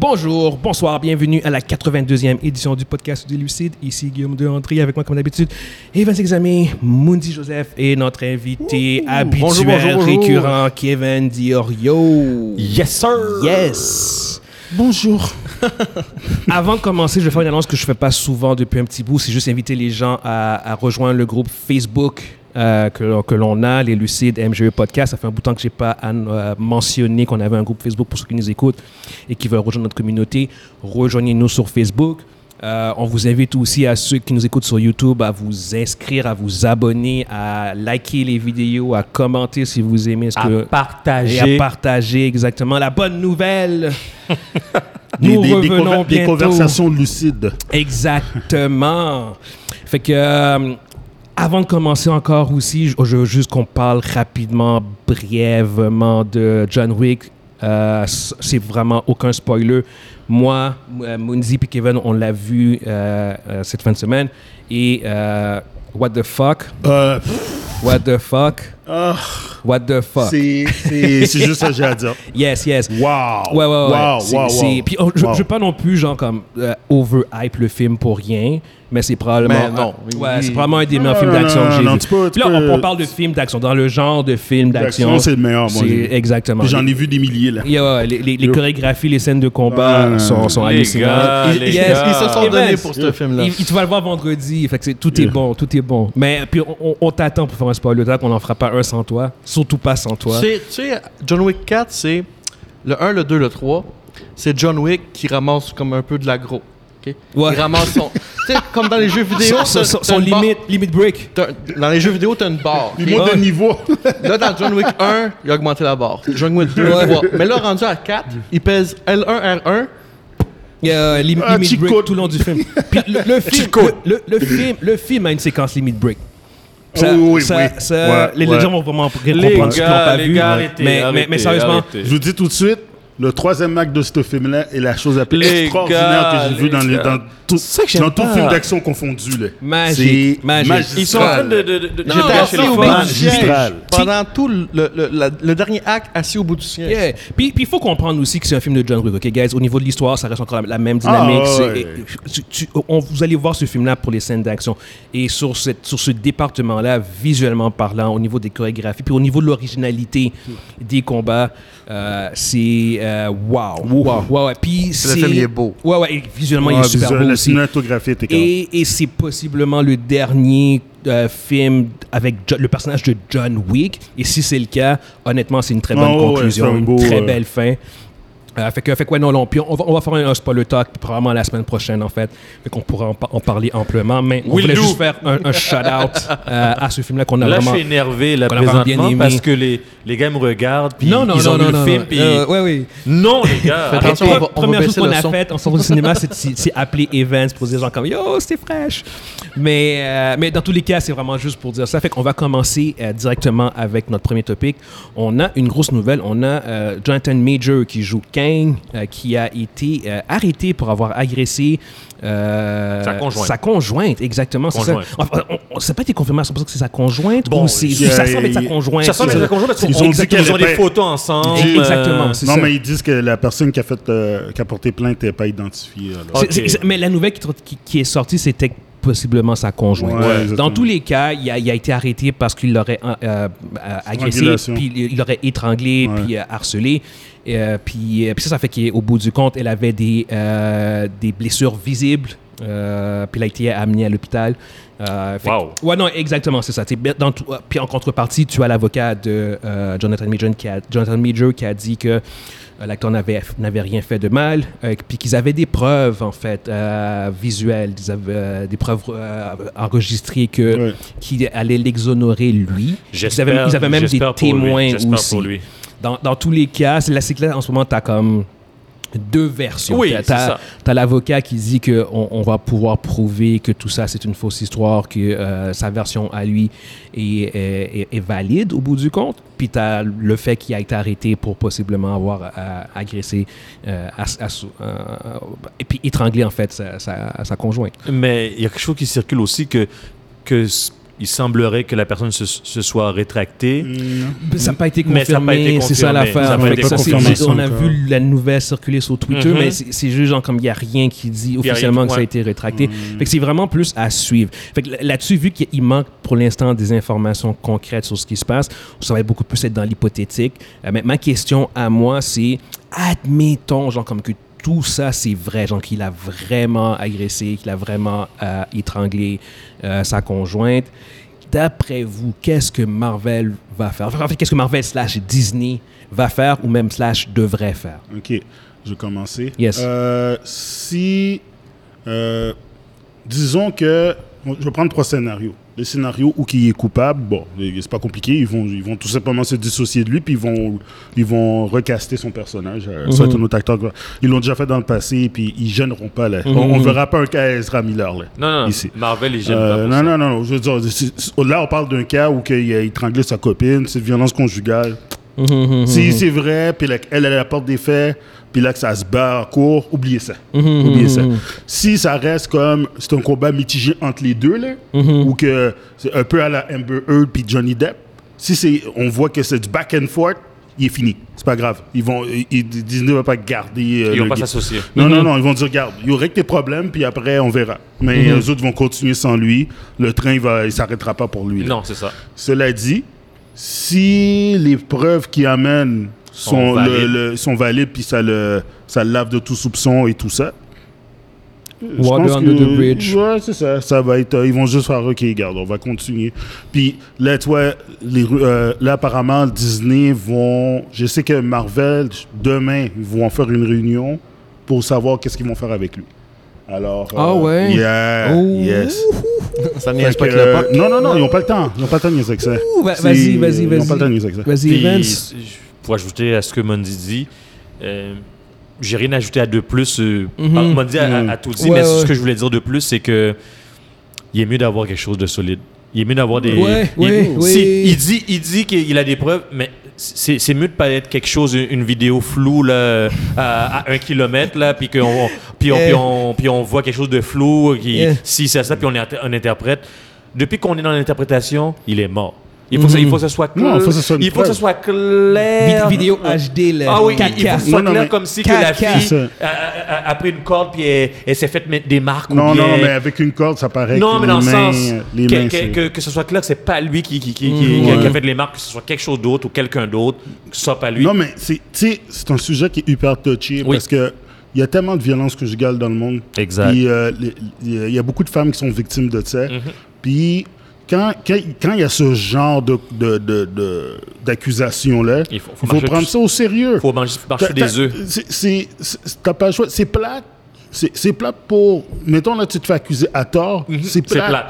Bonjour, bonsoir, bienvenue à la 82e édition du podcast du Lucide. Ici Guillaume de André avec moi comme d'habitude. Evan Examé, Mundi Joseph et notre invité habituel, Bonjour, bonjour, bonjour. récurrent, Kevin Diorio. Yes, sir! Yes! Bonjour. Avant de commencer, je vais faire une annonce que je ne fais pas souvent depuis un petit bout. C'est juste inviter les gens à, à rejoindre le groupe Facebook euh, que, que l'on a, les Lucides MGE Podcast. Ça fait un bout de temps que je n'ai pas euh, mentionné qu'on avait un groupe Facebook pour ceux qui nous écoutent et qui veulent rejoindre notre communauté. Rejoignez-nous sur Facebook. Euh, on vous invite aussi à ceux qui nous écoutent sur YouTube à vous inscrire, à vous abonner, à liker les vidéos, à commenter si vous aimez ce À que... partager. Et à partager, exactement. La bonne nouvelle! Des, Nous des- des revenons conver- des bientôt. conversations lucides. Exactement. fait que, euh, avant de commencer encore aussi, je, veux juste qu'on parle rapidement, brièvement de John Wick. Euh, c'est vraiment aucun spoiler. Moi, euh, Munzi et Kevin, on l'a vu euh, euh, cette fin de semaine. Et euh, what the fuck? Euh, What the fuck? Ah, What the fuck? c'est juste ça que j'ai à dire. Yes, yes. Wow. Ouais, ouais, ouais. Wow, wow, wow. Puis oh, je, Wow. je veux pas non plus, genre, comme euh, over-hype le film pour rien, mais c'est probablement. Mais non. Ouais, Oui. c'est probablement un des meilleurs Non, films d'action que j'ai non, vu. tu peux- tu Puis là, on, peux- on parle de films d'action, dans le genre de film d'action. L'action, c'est le meilleur, moi, exactement. J'en ai vu des milliers, là. Yeah, ouais, les, les- les Yo. chorégraphies, les scènes de combat Ouais. sont, sont Les hallucinantes. gars, yes, gars. ils se sont Evans, donnés pour ce film-là. Il, il- tu vas le voir vendredi. Fait que c'est- tout est bon, tout est bon. Mais puis on, t'attend pour faire un spoiler talk. On n'en fera pas un sans toi. Surtout pas sans toi. Tu sais- tu sais, John Wick 4, c'est le 1, le 2, le 3. C'est John Wick qui ramasse comme un peu de l'agro. ok? Ouais. Il ramasse son. tu sais, comme dans les jeux vidéo. Son, son- limite, limit break. Dans les jeux vidéo, t'as une barre. Il ok? monte de niveau. Là, dans John Wick 1, il a augmenté la barre. John Wick 2, Ouais. 3. Mais là, rendu à 4, il pèse L1, R1. Il y a Ah, limit break tout le long du film. Puis le, le film, le, le- le film, le film a une séquence limit break. Ça, Oui, oui, ça- oui. ça- Ouais, les, ouais. gens vont vraiment Les comprendre ce qu'ils n'ont gars, pas les vu. gars, arrêtez, mais, mais, arrêtez, mais sérieusement, arrêtez. Je vous dis tout de suite, le troisième acte de ce film-là est la chose la plus Les extraordinaire gars, que j'ai vue dans, les- dans tout, ça que j'aime dans tout pas. film d'action confondu. Là. Magique, magique. Ils sont en train de. de, de, Non, assis au bout du siège. Pendant tout le, le- le- la- le dernier acte, assis au bout du siège. Yeah. Puis il faut comprendre aussi que c'est un film de John Wick, ok, guys? Au niveau de l'histoire, ça reste encore la, la même dynamique. Ah, ouais. tu- tu- on- vous allez voir ce film-là pour les scènes d'action. Et sur, cette, sur ce département-là, visuellement parlant, au niveau des chorégraphies, puis au niveau de l'originalité des combats, euh, c'est euh, wow. Wow, wow, ouais. Puis Le c'est. film, il est beau. Ouais, ouais, visuellement, il est super beau la aussi. cinématographie était quand Et, et c'est possiblement le dernier euh, film avec Jo- le personnage de John Wick. Et si c'est le cas, honnêtement, c'est une très bonne Oh, conclusion, un une très euh, belle fin. Euh, fait que, fait que, ouais, non, non, puis on va, on va faire un, un spoiler talk probablement la semaine prochaine, en fait. Fait qu'on pourra en, en parler amplement. Mais on Will voulait do. juste faire un, un shout-out euh, à ce film-là qu'on a Là, je vraiment. suis énervé là, vraiment bien présentement aimé. parce que les, les gars me regardent puis non, non, ils non, ont non, vu non, le film puis Euh, ouais, oui. non les gars attention, on va- on va Première chose qu'on a faite en sortant du cinéma, c'est- c'est c'est appeler Evans pour dire genre comme Yo, c'était fraîche. Mais, euh, mais dans tous les cas, c'est vraiment juste pour dire ça. Fait qu'on va commencer euh, directement avec notre premier topic. On a une grosse nouvelle. On a euh, Jonathan Major qui joue Kang, euh, qui a été euh, arrêté pour avoir agressé. euh, Sa conjointe. Sa conjointe, exactement. c'est Ça. Enfin, on, on, ça n'a pas été confirmé à 100% que c'est sa conjointe Bon, ou c'est, ça semble être sa conjointe. ça semble être la conjointe parce qu'ils Ils ont dit qu'ils ont des photos ensemble Exactement, euh, c'est Non, ça. mais ils disent que la personne qui a, fait, euh, qui a porté plainte n'est pas identifiée. mais la nouvelle qui, qui- qui est sortie, c'était possiblement sa conjointe. Ouais. Dans tous les cas, il a, il a été arrêté parce qu'il l'aurait euh, euh, agressé, puis il l'aurait étranglé, Ouais. puis euh, harcelé. Euh, puis, puis ça, ça fait qu'au bout du compte, elle avait des, euh, des blessures visibles. Euh, puis elle a été amenée à l'hôpital. Euh, que- Wow. Ouais, non, exactement, c'est ça. Dans puis en contrepartie, tu as l'avocat de euh, Jonathan, Major qui a, Jonathan Major qui a dit que euh, l'acteur n'avait, n'avait rien fait de mal, euh, puis qu'ils avaient des preuves, en fait, euh, visuelles, ils avaient, euh, des preuves euh, enregistrées que, Ouais. qui allaient l'exonérer lui. J'espère- ils, avaient, ils avaient même des j'espère pour lui, témoins j'espère aussi. pour lui. Dans, dans tous les cas, c'est là, que là, en ce moment, tu as comme deux versions. Oui, T'as- ça. T'as l'avocat qui dit qu'on on va pouvoir prouver que tout ça, c'est une fausse histoire, que euh, sa version à lui est, est- est valide au bout du compte. Puis t'as le fait qu'il a été arrêté pour possiblement avoir euh, agressé, euh, euh, et puis étranglé en fait sa, sa- sa conjointe. Mais il y a quelque chose qui circule aussi que, que il semblerait que la personne se, se soit rétractée. Ça n'a pas été Mais ça a pas été confirmé, c'est ça l'affaire. On a vu la nouvelle circuler sur Twitter, Mhm. mais c'est c'est juste genre comme il n'y a rien qui dit rien officiellement que ça a été rétracté. Fait que c'est vraiment plus à suivre. Fait que là-dessus, vu qu'il manque pour l'instant des informations concrètes sur ce qui se passe, ça va beaucoup plus être dans l'hypothétique. Euh, mais ma question à moi, c'est admettons, genre comme que tout ça, c'est vrai, genre qu'il a vraiment agressé, qu'il a vraiment euh, étranglé euh, sa conjointe. D'après vous, qu'est-ce que Marvel va faire? Enfin, en fait, qu'est-ce que Marvel slash Disney va faire ou même slash devrait faire? Ok, je vais commencer. Yes. Euh, si, disons que, je vais prendre trois scénarios. Le scénario où qui est coupable, bon, c'est pas compliqué, ils vont, ils vont tout simplement se dissocier de lui, puis ils vont, ils vont recaster son personnage. Euh, Ça va être un autre acteur. Ils l'ont déjà fait dans le passé, puis ils gêneront pas. Là. On, on verra pas un cas Ezra Miller. Là. Non, non, Ici. Marvel, il gêne Euh, pas. pour non, non, non, non, je veux dire, là, on parle d'un cas où il a étranglé sa copine, c'est violence conjugale. Si c'est vrai, puis elle, elle apporte des faits, puis là que ça se bat en cours, oubliez ça. oubliez ça. Si ça reste comme, c'est un combat mitigé entre les deux, là, ou que c'est un peu à la Amber Heard puis Johnny Depp, si c'est, on voit que c'est du back and forth, il est fini. C'est pas grave. Ils vont, ils, Disney va pas garder. euh, Ils vont pas s'associer. Non, non, non, ils vont dire, regarde, il y aurait que tes problèmes, puis après, on verra. Mais les autres vont continuer sans lui. Le train, il va, il s'arrêtera pas pour lui. là. Non, c'est ça. Cela dit, si les preuves qu'il amène sont, Sont le- valides. le- valides, puis ça le, ça le lave de tout soupçon et tout ça. je Water pense under que- the bridge. Ouais, c'est ça. Ça va être. euh, ils vont juste faire OK, garde, on va continuer. Puis là, tu vois, les, euh, là, apparemment, Disney vont. Je sais que Marvel, demain, ils vont faire une réunion pour savoir qu'est-ce qu'ils vont faire avec lui. Alors. Ah euh, ouais? Yeah, Oh. yes. Ça niaise pas que, le euh, non, non, non, ils n'ont pas le temps. Ils n'ont pas le temps de niaiser avec ça. Ouh, va- C'est- vas-y, vas-y, Ils n'ont pas le temps de vas-y. niaiser avec ça. Vas-y, Vince. Pour ajouter à ce que Mondi dit, euh, j'ai rien à ajouter à de plus. euh, Mhm. Mondi a, Mhm. a tout dit, Ouais, mais ouais. ce que je voulais dire de plus, c'est que il est mieux d'avoir quelque chose de solide. Il est mieux d'avoir des. Ouais, il, ouais. il dit, il dit qu'il a des preuves, mais c'est mieux de pas être quelque chose, une, vidéo floue là, à, à un kilomètre là, puis qu'on, puis on, puis on, puis on voit quelque chose de flou, qui, si c'est ça, puis on, on interprète. Depuis qu'on est dans l'interprétation, il est mort. Il faut, que ça- il faut que ça soit clair. Non, il faut que ça soit il faut que preuve. soit clair. Vid- vidéo HD, là. Ah oui, il- il, 4K. faut que ce soit Non, non, clair mais comme si que la 4K. fille C'est ça. a, a- a- a pris une corde puis elle, elle s'est fait mettre des marques Non, ou bien... non, mais avec une corde, ça paraît Non, que mais dans le sens les que, mains, que, que, que ce soit clair que c'est pas lui qui, qui, qui, qui- Mhm. qui a- a fait les marques, que ce soit quelque chose d'autre ou quelqu'un d'autre, que ce soit pas lui. Non, mais c'est, tu sais, c'est un sujet qui est hyper touché Oui. parce que il y a tellement de violence conjugale dans le monde. Exact. Puis euh, les- il y a- il y a beaucoup de femmes qui sont victimes de ça. Mhm. Puis quand quand quand il y a ce genre de, d'accusation-là, Il faut- faut il faut marcher prendre ça au sérieux. faut manger, faut marcher des œufs. c'est- T'as pas le choix. C'est plate. C'est plate pour. Mettons là, tu te fais accuser à tort. C'est Mhm. C'est plate.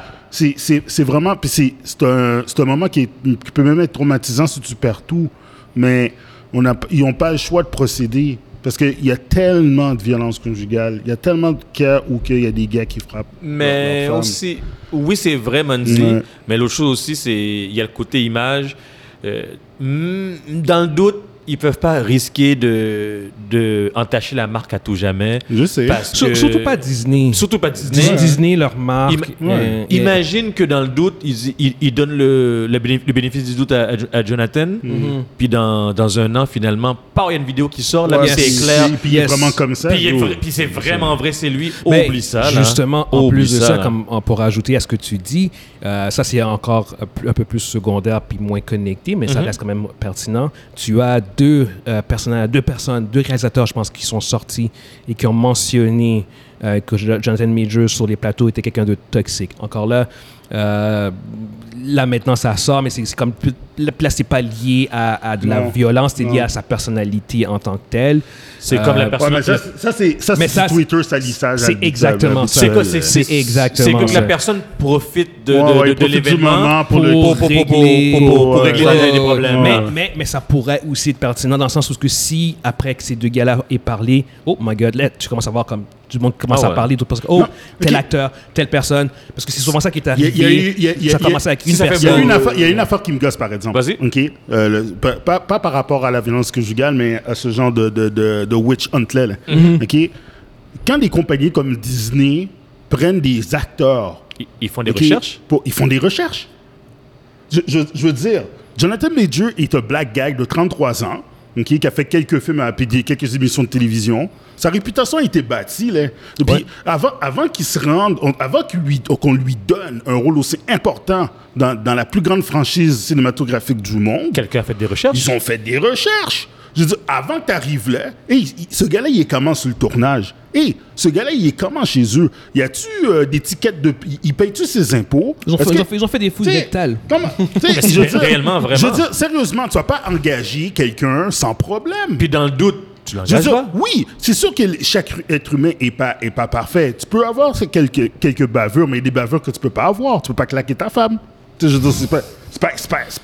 C'est- vraiment. Puis c'est c'est un, c'est un moment qui, est- qui peut même être traumatisant si tu perds tout. Mais on a, ils n'ont pas le choix de procéder. Parce qu'il y a tellement de violence conjugale. Il y a tellement de cas où il y a des gars qui frappent. Mais aussi, oui, c'est vrai, Ouais. mais l'autre chose aussi, c'est il y a le côté image. Euh, dans le doute, ils peuvent pas risquer de, de entacher la marque à tout jamais. Je sais. Parce Sur- que- Surtout pas Disney. Surtout pas Disney. Dis- Disney, leur marque. Ima- euh, Imagine que dans le doute, ils, ils, ils donnent le, le, béné- le bénéfice du doute à, Jonathan, Mhm. puis dans, dans un an, finalement, pas il y a une vidéo qui sort, là, Ouais, mais c'est clair. Puis, puis il est Yes. vraiment comme ça. Puis, c'est vraiment vrai, c'est lui. Ben, Oublie ça. là. Justement, en Oublie plus de ça, là. comme on pourra ajouter à ce que tu dis, euh, ça c'est encore un peu- un peu plus secondaire puis moins connecté, mais ça Mhm. reste quand même pertinent. Tu as deux euh, personnages, deux personnes, deux réalisateurs, je pense, qui sont sortis et qui ont mentionné euh, que Jo- Jonathan Majors sur les plateaux était quelqu'un de toxique. Encore là, euh, là maintenant ça sort, mais c'est comme là c'est pas lié à, à de la Non. violence, c'est lié Non. à sa personnalité en tant que telle. C'est Euh, comme la ouais, personne. Ouais, mais ça, ça, c'est ça, Twitter salissage. c'est exactement ça. C'est quoi, c'est habituel. C'est exactement C'est que la personne profite de, Ouais, de- ouais, l'événement pour pour, le- pour, pour, pour, pour, régler- pour- pour Ouais, régler Ouais, des ouais, problèmes. Mais, mais ça pourrait aussi être pertinent dans le sens où que si, après que ces deux gars-là aient parlé, oh my god, là, tu commences à voir comme du monde commence Ah à ouais. parler, d'autres personnes, oh, Non, tel acteur, telle personne, parce que c'est souvent ça qui est Il y a- arrivé. il y a eu- il y a- il y a- ça commence avec une personne. Euh, il y a une affaire qui me gosse, par exemple. Vas-y. OK? Euh, le- pas, pas- pas par rapport à la violence conjugale, mais à ce genre de, de, de, de witch hunt-là. là. Mm-hmm. OK? Quand des compagnies comme Disney prennent des acteurs... Ils, ils font des recherches? pour- ils font des recherches. je, je- je veux dire, Jonathan Major est un black gag de 33 ans, ok, qui a fait quelques films à PD, quelques émissions de télévision. Sa réputation a été bâtie. Là. Ouais. avant, avant qu'il se rende, on- avant lui- qu'on lui donne un rôle aussi important dans, dans la plus grande franchise cinématographique du monde, Quelqu'un a fait des recherches. ils ont fait des recherches. Je veux dire, avant que tu arrives là, hey, il- ce gars-là, il est comment sur le tournage? Et ce gars-là, il est comment chez eux? Y a-tu euh, des tickets de. Il, paye-tu ses impôts? Ils ont, fait, ils que- ont fait- ils ont fait des fouilles T'sais, rectales. Mais je veux dire- réellement, vraiment. Je veux dire, sérieusement, tu vas pas engager quelqu'un sans problème. Puis dans le doute, tu l'engages pas? oui, c'est sûr que chaque être humain est pas, est pas parfait. Tu peux avoir quelques, quelques bavures, mais il y a des bavures que tu peux pas avoir. Tu peux pas claquer ta femme. Je veux dire, c'est pas. C'est pas, acceptable,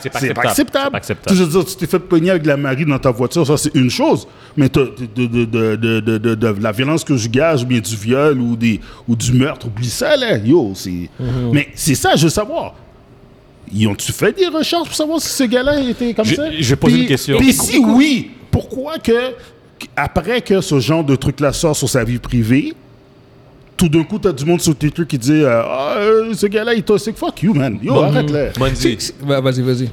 c'est pas acceptable, pas Je veux dire, tu t'es fait pogner avec la Marie dans ta voiture, ça c'est une chose. Mais de, la violence conjugale ou bien du viol ou, des, ou du meurtre, oublie ça là. Yo, c'est. Mhm. Mais c'est ça, je veux savoir. Ils ont-tu fait des recherches pour savoir si ce gars-là était comme Je- ça? je vais poser Puis- une question. Puis si oui, pourquoi que, après que ce genre de truc-là sort sur sa vie privée, tout d'un coup, t'as du monde sur Twitter qui dit euh, Ah, euh, ce gars-là, il est toxique. Fuck you, man. Yo, arrête là. Mondi, Ouais, Vas-y, vas-y.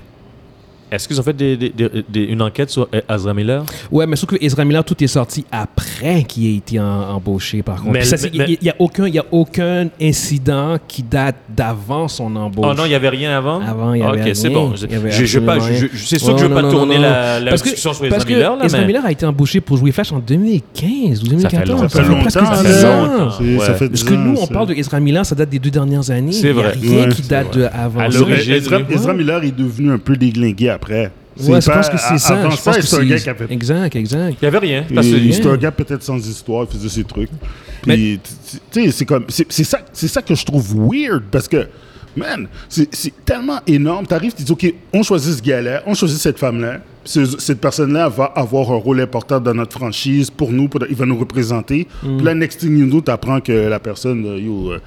Est-ce qu'ils ont fait des- des- des- des- une enquête sur euh, Azra Miller? Ouais, mais sauf que Ezra Miller, tout est sorti après qu'il ait été en- embauché, par contre. Ça, Il n'y a, aucun- il y a aucun incident qui date d'avant son embauche. Oh non, il n'y avait rien avant? Avant, il y avait Ok, c'est rien. bon. Je- pas- C'est sûr que Ouais, je ne veux pas non, tourner non, la, la Parce que, discussion sur parce Ezra que Miller. Là, Ezra mais- Miller a été embauché pour jouer Flash en 2015 ou 2014. longtemps. Ça fait presque longtemps, 10 là. ans. C'est- Ça Ouais. fait Parce 10 que ans, nous, on parle de Ezra Miller, ça date des deux dernières années. C'est Il y a vrai. rien qui date de avant. À ça. l'origine, Ezra, oui. Ezra Miller est devenu un peu déglingué après. Ouais, je pense que c'est ça. Avant Je ça, que c'est un c'est- gars qui a fait Exact, exact. Il n'y avait rien. C'était un gars peut-être sans histoire, il faisait ses trucs. Mais- Puis, tu- sais, c'est comme, c'est c'est ça, c'est ça que je trouve weird parce que, man, c'est c'est tellement énorme. T'arrives, tu dis, ok, on choisit ce gars-là, on choisit cette femme-là. Ce- Cette personne-là va avoir un rôle important dans notre franchise pour nous, pour- il va nous représenter. Mm. Puis là, next thing you know, t'apprends que la personne, euh, yo, euh,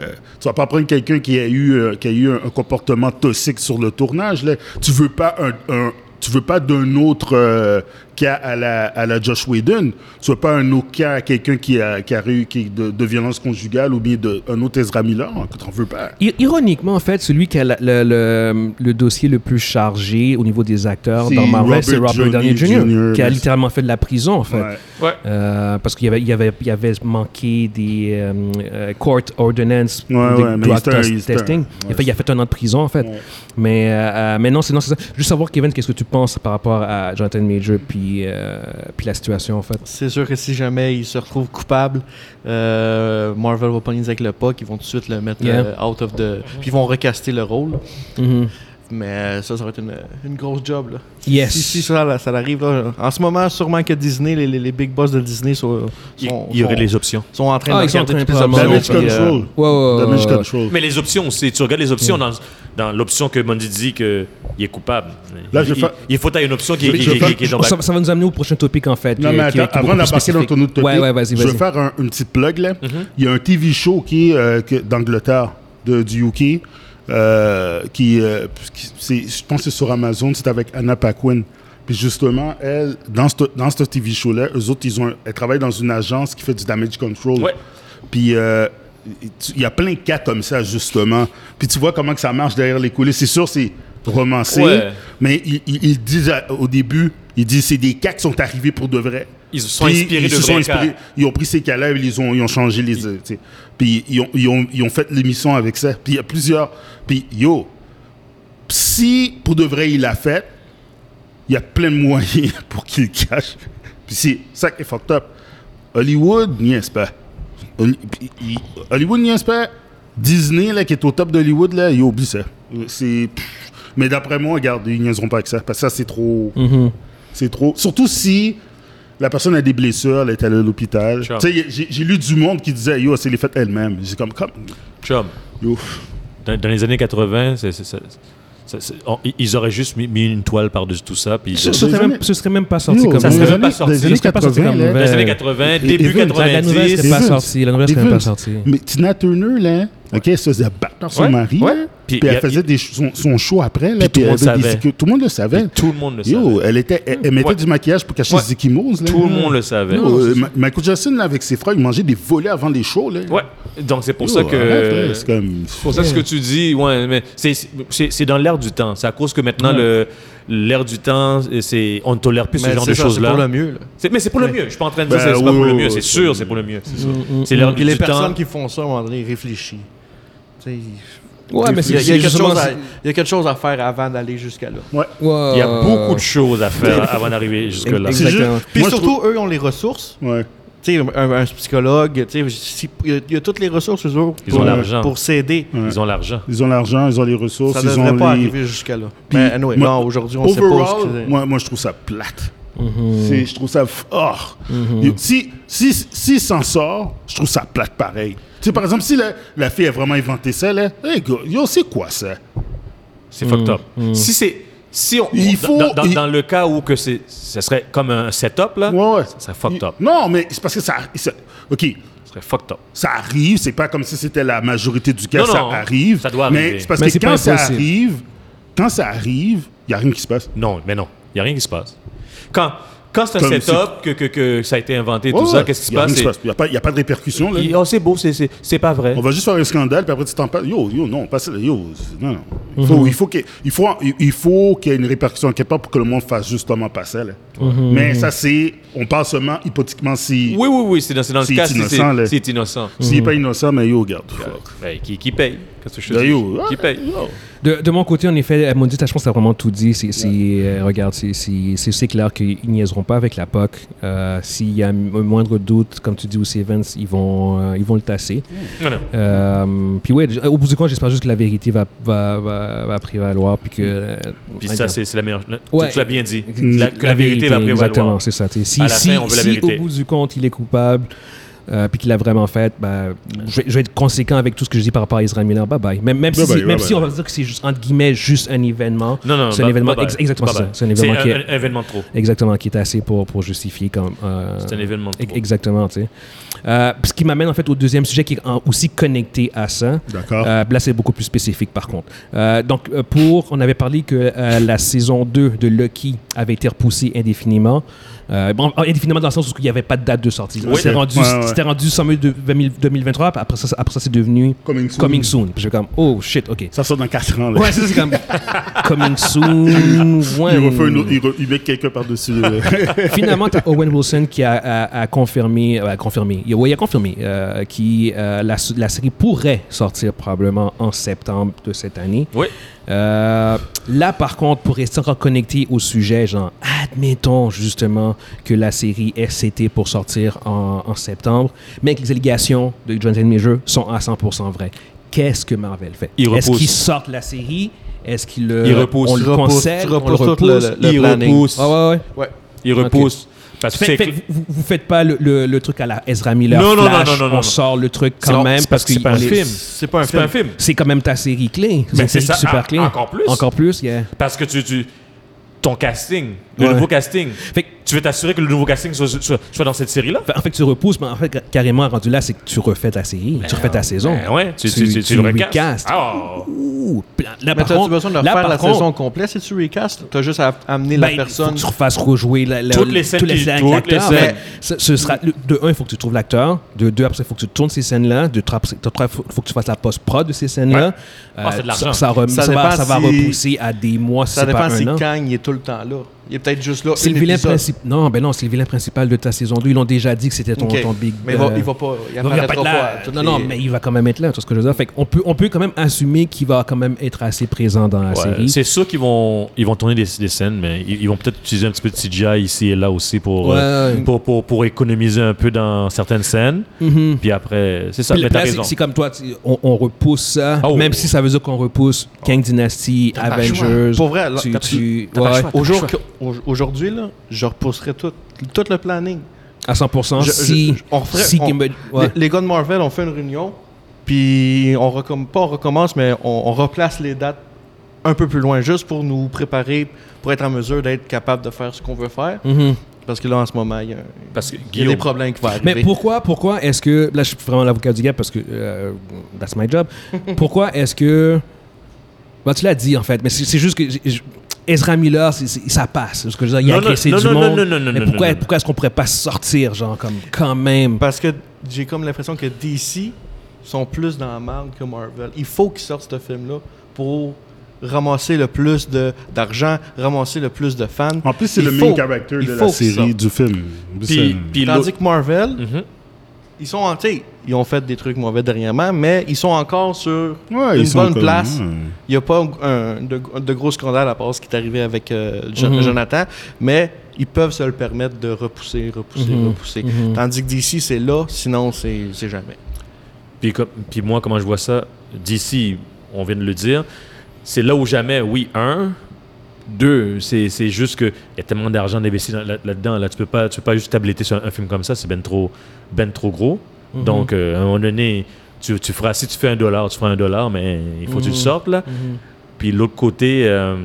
euh, tu vas pas prendre quelqu'un qui a eu, euh, qui a eu un, comportement toxique sur le tournage. Là. Tu veux pas un- tu veux pas d'un autre euh, cas à la, à la Josh Whedon. Tu veux pas un autre cas à quelqu'un qui a, qui a eu qui, de, de violence conjugale ou bien de, un autre Ezra Miller. Que t'en veux pas. Ironiquement, en fait, celui qui a la- le, le- le dossier le plus chargé au niveau des acteurs dans Marvel, c'est Robert Downey Downey Jr., Jr., qui a littéralement fait de la prison, en fait. Ouais. Ouais. Euh, parce qu'il y avait, il y avait, il y avait manqué des euh, euh, court ordinance pour Ouais, mais drug test- testing. il, a fait, il a fait un an de prison, en fait. Ouais. Mais, euh, mais non, c'est non, c'est ça. Juste savoir, Kevin, qu'est-ce que tu penses par rapport à Jonathan Major puis, euh, puis la situation, en fait? C'est sûr que si jamais il se retrouve coupable, euh, Marvel va pas niaiser avec le POC, ils vont tout de suite le mettre Yeah. euh, out of the. Puis ils vont recaster le rôle. Mhm. Mais ça, ça va être une, une grosse job. Là. Yes. Si, si ça, là, ça arrive, là, en ce moment, sûrement que Disney, les, les, les big boss de Disney sont, Il y aurait les options. sont en train Ah, de ils sont options. Damage puis, euh, control. Ouais, ouais, ouais, Damage ouais. control. Mais les options, c'est tu regardes les options dans, dans l'option que Mondi dit qu'il est coupable. Là, je il, faut avoir une option qui, Je- qui, je qui- fais- qui est dans ça, ça va nous amener au prochain topic, en fait. Non, qui- mais attends, avant plus d'embarquer dans ton autre topic, Ouais, ouais, vas-y, je vais faire un, une petite plug. là. Mhm. Il y a un TV show qui est euh, d'Angleterre, de, du UK, euh, qui, euh, qui- je pense que c'est sur Amazon, c'est avec Anna Paquin. Puis justement, elle, dans ce dans ce TV show-là, eux autres, ils ont, elle travaille dans une agence qui fait du damage control. Ouais. Puis euh, il y a plein de cas comme ça, justement. Puis tu vois comment que ça marche derrière les coulisses. C'est sûr, c'est romancé, Ouais. mais ils, ils- ils disent au début, ils disent c'est des cas qui sont arrivés pour de vrai. Ils se sont Puis, inspirés ils de se sont inspirés-. Ils ont pris ces cas-là ils ont, ils ont changé les. euh, tu sais. Puis ils ont, ils, ont, ils ont fait l'émission avec ça. Puis il y a plusieurs. Puis yo, si pour de vrai il l'a fait, il y a plein de moyens pour qu'il le cache. Puis c'est ça qui est fucked up. Hollywood n'y est pas. Hollywood n'y est pas. Disney, là, qui est au top d'Hollywood, là, il oublie ça. C'est. Mais d'après moi, regarde, ils niaiseront pas avec ça. Parce que ça, c'est trop. Mhm. C'est trop. Surtout si la personne a des blessures, elle est allée à l'hôpital. Sure. Tu sais, j'ai lu du monde qui disait Yo, c'est les faites elle-même. J'ai comme, comme. Chum, Yo. dans, dans les années 80, c'est- c'est- c'est- c'est- c'est- on- ils auraient juste mis, mis une toile par-dessus tout ça. Puis Ce, serait Des même, ce serait même pas sorti Yo, comme ça serait même pas années- sorti. les années Ça serait pas sorti 80, comme les années 80, et- début Evans, La, la nouvelle 90. serait pas sortie. La nouvelle serait pas sortie. Mais Tina Turner, là, OK, elle se faisait battre par son Ouais, mari. Puis elle a- faisait des, son, son show après. Là, Puis tout le monde avait des savait. sécu- tout le monde le savait. Tout le monde le Yo, savait. elle, était, elle, elle mettait Ouais. du maquillage pour cacher Ouais. ses échymoses. Là. Tout le monde le savait. Yo, euh, Michael Jackson, là, avec ses frères, il mangeait des volets avant les shows. Là. Ouais. Donc c'est pour Yo, ça que. c'est comme... pour ça que ce que tu dis, ouais, mais c'est- c'est c'est dans l'air du temps. C'est à cause que maintenant, le l'air du temps, c'est on ne tolère plus ce genre de ça, C'est choses-là. pour le mieux. là. Mais c'est pour le mieux. Je suis pas en train de dire Ben, que c'est pas oui, pour le mieux. oui, C'est sûr, c'est pour le mieux. C'est ça. C'est l'air Puis du les personnes temps. qui font ça, à un Ouais, mais il y, a, y quelque chose à, il y a quelque chose à faire avant d'aller jusqu'à là. Ouais. Il y a beaucoup de choses à faire avant d'arriver jusque-là. C'est Exactement. juste- Puis moi, surtout, eux ont les ressources. Ouais. Tu sais, un, un psychologue, tu sais, si- il y, a- il y a toutes les ressources, eux autres, Ils pour, ont l'argent. pour s'aider. Ouais. Ils ont l'argent. Ils ont l'argent, ils ont les ressources, Ça ils devrait ont pas les... arriver jusqu'à là. Puis, Mais anyway, moi, non, aujourd'hui, on sait pas Overall, ce que moi, moi, je trouve ça plate. Mhm. Je trouve ça fort. Si, si, si s'en sort, je trouve ça plate pareil. Tu sais, par exemple, si la, la fille a vraiment inventé ça, là, hey, gars, yo, c'est quoi ça? C'est fucked up. Si c'est. Si on, Il faut- dans, dans- il- dans le cas où que c'est, ce serait comme un setup, là, Ouais, ouais. ça serait fucked up. Non, mais c'est parce que ça. ça- OK, serait fucked up. ça arrive, c'est pas comme si c'était la majorité du cas, Non, ça non, arrive. ça doit Mais arriver. c'est parce Mais que c'est quand ça arrive, quand ça arrive, il n'y a rien qui se passe. Non, mais non. Il n'y a rien qui se passe. Quand, quand c'est un Comme setup, que, que, que ça a été inventé, Ouais, tout ça, qu'est-ce qui se passe? C'est- Il n'y a, a pas de répercussions. Là. Oh, c'est beau, c'est, c'est, c'est pas vrai. On va juste faire un scandale, puis après tu t'en parles. Yo, yo, non, pas ça. Yo, c'est- non, non. Il Mhm. faut, il faut qu'il il faut, il faut qu'il y ait une répercussion quelque part pour que le monde fasse justement pas ça. Là. Mais ça, c'est. On parle seulement hypothétiquement si. Oui, oui, oui, c'est dans, c'est dans le C'est cas si innocent, là. c'est, c'est innocent. S'il n'est pas innocent, mais yo, regarde. fuck. Ben, qui, qui paye? Qu'est-ce que je te dis? yo, Qui ah, paye? De, de mon côté, en effet, mon dit, je pense que t'as vraiment tout dit. C'est, c'est, euh, regarde, c'est, clair qu'ils niaiseront pas avec la POC. Euh, s'il y a un moindre doute, comme tu dis aussi, Evans, ils vont, euh, ils vont le tasser. Euh, puis ouais, au bout du compte, j'espère juste que la vérité va, va, va, va prévaloir. Puis que. Puis ça, c'est, la meilleure. tu- Ouais. Tu l'as bien dit. La, que la vérité, va prévaloir. Exactement, c'est ça. Si, À la si, fin, on veut la si vérité. au bout du compte, il est coupable, euh, puis qu'il l'a vraiment fait, bah, je, vais, je vais être conséquent avec tout ce que je dis par rapport à Israël Miller. Bye bye. Même, même, Bye si, bye, même bye si on va dire que c'est juste, entre guillemets, juste un événement. Non, non, C'est un bye- événement. ex- exactement ça. C'est un événement qui un, est- un événement de trop. Exactement, qui est assez pour, pour justifier comme. euh, C'est un événement trop. Exactement, tu sais. Euh, ce qui m'amène en fait au deuxième sujet qui est en- aussi connecté à ça. D'accord. Euh, là, c'est beaucoup plus spécifique par contre. Euh, donc, pour. On avait parlé que euh, la saison 2 de Lucky avait été repoussée indéfiniment. Euh, bon, indéfiniment dans le sens où il n'y avait pas de date de sortie. Oui. Rendu, Ouais, ouais. C'était rendu sommet de 2000 2023, puis après ça, après ça c'est devenu Coming soon. Coming Soon. Puis j'ai comme, oh shit, ok. Ça sort dans 4 ans. Là. Ouais, c'est c'est comme Coming Soon. ouais. Il, refait un autre- il, re- il met quelqu'un par-dessus. Finalement, tu as Owen Wilson qui a, a- a confirmé, euh, a confirmé, il, ouais, il a confirmé euh, qui euh, la, la série pourrait sortir probablement en septembre de cette année. Oui. Euh, là, par contre, pour rester encore connecté au sujet, genre, admettons justement que la série SCT pour sortir en, en septembre, mais que les allégations de Jonathan Major sont à 100% vraies. Qu'est-ce que Marvel fait? Il Est-ce qu'ils sortent la série? Est-ce qu'ils le, Il repousse. on le Tu repousses- concède, tu on le repousses tout repousse? le- le Il planning. repousse. Ah ouais, ouais. Ouais. Il repousse. Parce que Fait, vous, vous faites pas le, le, le truc à la Ezra Miller Non, non, non, non, non, non, on sort le truc quand même c'est parce que c'est pas un film. C'est pas un film. quand même ta série clé. Mais c'est ça, super ah, clé. encore plus. Encore plus, yeah. Parce que tu, tu ton casting, le Ouais. nouveau casting, Fait que- tu veux t'assurer que le nouveau casting soit, soit, soit dans cette série-là? En fait, tu repousses, mais en fait, carrément, rendu là, c'est que tu refais ta série, tu refais ta saison. Ben ouais, tu, Tu- tu, tu, tu tu le recastes. Ouh, là, Mais par contre, besoin de refaire la contre, saison complète si tu recastes? T'as juste à amener ben, la personne. faut que tu refasses rejouer la, la- Toutes les scènes toutes les qui- scènes toutes avec les l'acteur. scènes. Mais ce, ce sera, de un, il faut que tu trouves l'acteur. De deux, après, il faut que tu tournes ces scènes-là. De trois, après, de trois, il faut, faut que tu fasses la post-prod de ces scènes-là. Ah, c'est de l'argent. ça, ça, rem- Ça ça va, dépend ça va si- repousser à des mois, si Ça c'est pas dépend si un an. Kang est tout le temps là. Il est peut-être juste là. C'est le vilain principal. Non, ben non, c'est le vilain principal de ta saison 2. Ils l'ont déjà dit que c'était ton, Ok. ton big. Mais il va, euh, il va pas. Il il va pas apparaîtra être là. non, non, mais il va quand même être là, tout ce que je veux dire? Fait qu'on peut, on peut quand même assumer qu'il va quand même être assez présent dans la Ouais, série. c'est sûr qu'ils vont, ils vont tourner des, des scènes, mais ils, ils vont peut-être utiliser un petit peu de CGI ici et là aussi pour, euh, pour, pour, pour économiser un peu dans certaines scènes. Mhm. Puis après, c'est ça, Puis mais c'est- c'est comme toi, tu- on, on repousse ça, Oh. même si ça veut dire qu'on repousse Kang Dynasty, Avengers. Pour vrai, là, Aujourd'hui, là, je repousserais tout, tout le planning. à 100%. Je- si, je- on referait- si on- Kimber- ouais. Les, les gars de Marvel ont fait une réunion, puis on recomm- pas on recommence, mais on, on replace les dates un peu plus loin, juste pour nous préparer, pour être en mesure d'être capable de faire ce qu'on veut faire. Mhm. Parce que là, en ce moment, il y a, Parce que il y a des problèmes qui vont arriver. Mais pourquoi, pourquoi est-ce que. Là, je suis vraiment l'avocat du gars parce que. euh, that's my job. pourquoi est-ce que. Bah, tu l'as dit, en fait, mais c'est c'est juste que. j'ai- j'ai- Ezra Miller, c'est- c'est- ça passe. Ce que je veux dire, il a agressé non, du non, non, monde. non, non, non, mais pourquoi, non, non. pourquoi est-ce qu'on pourrait pas sortir, genre, comme, quand même? Parce que j'ai comme l'impression que DC sont plus dans la merde que Marvel. Il faut qu'ils sortent ce film-là pour ramasser le plus de- d'argent, ramasser le plus de fans. En plus, c'est le main character de la série, du film. Puis, puis Tandis que Marvel, Mhm. Ils sont en, ils ont fait des trucs mauvais dernièrement, mais ils sont encore sur Ouais, une bonne comme- place. ouais. Il n'y a pas un, de, de gros scandales à part ce qui est arrivé avec euh, Jo- Mhm. Jonathan, mais ils peuvent se le permettre de repousser, repousser, Mhm. repousser. Mhm. Tandis que DC, c'est là, sinon c'est c'est jamais. Puis, comme- puis moi, comment je vois ça, d'ici, on vient de le dire, c'est là où jamais, oui, un. Deux, c'est c'est juste qu'il y a tellement d'argent investi dans- là- là-dedans. Là, tu peux pas, tu peux pas juste tabletter sur un, un film comme ça, c'est ben trop, ben trop gros. Mhm. Donc, euh, à un moment donné, tu, tu feras, si tu fais un dollar, tu feras un dollar, mais il faut que tu le Mhm. sortes là. Mhm. Puis l'autre côté, euh,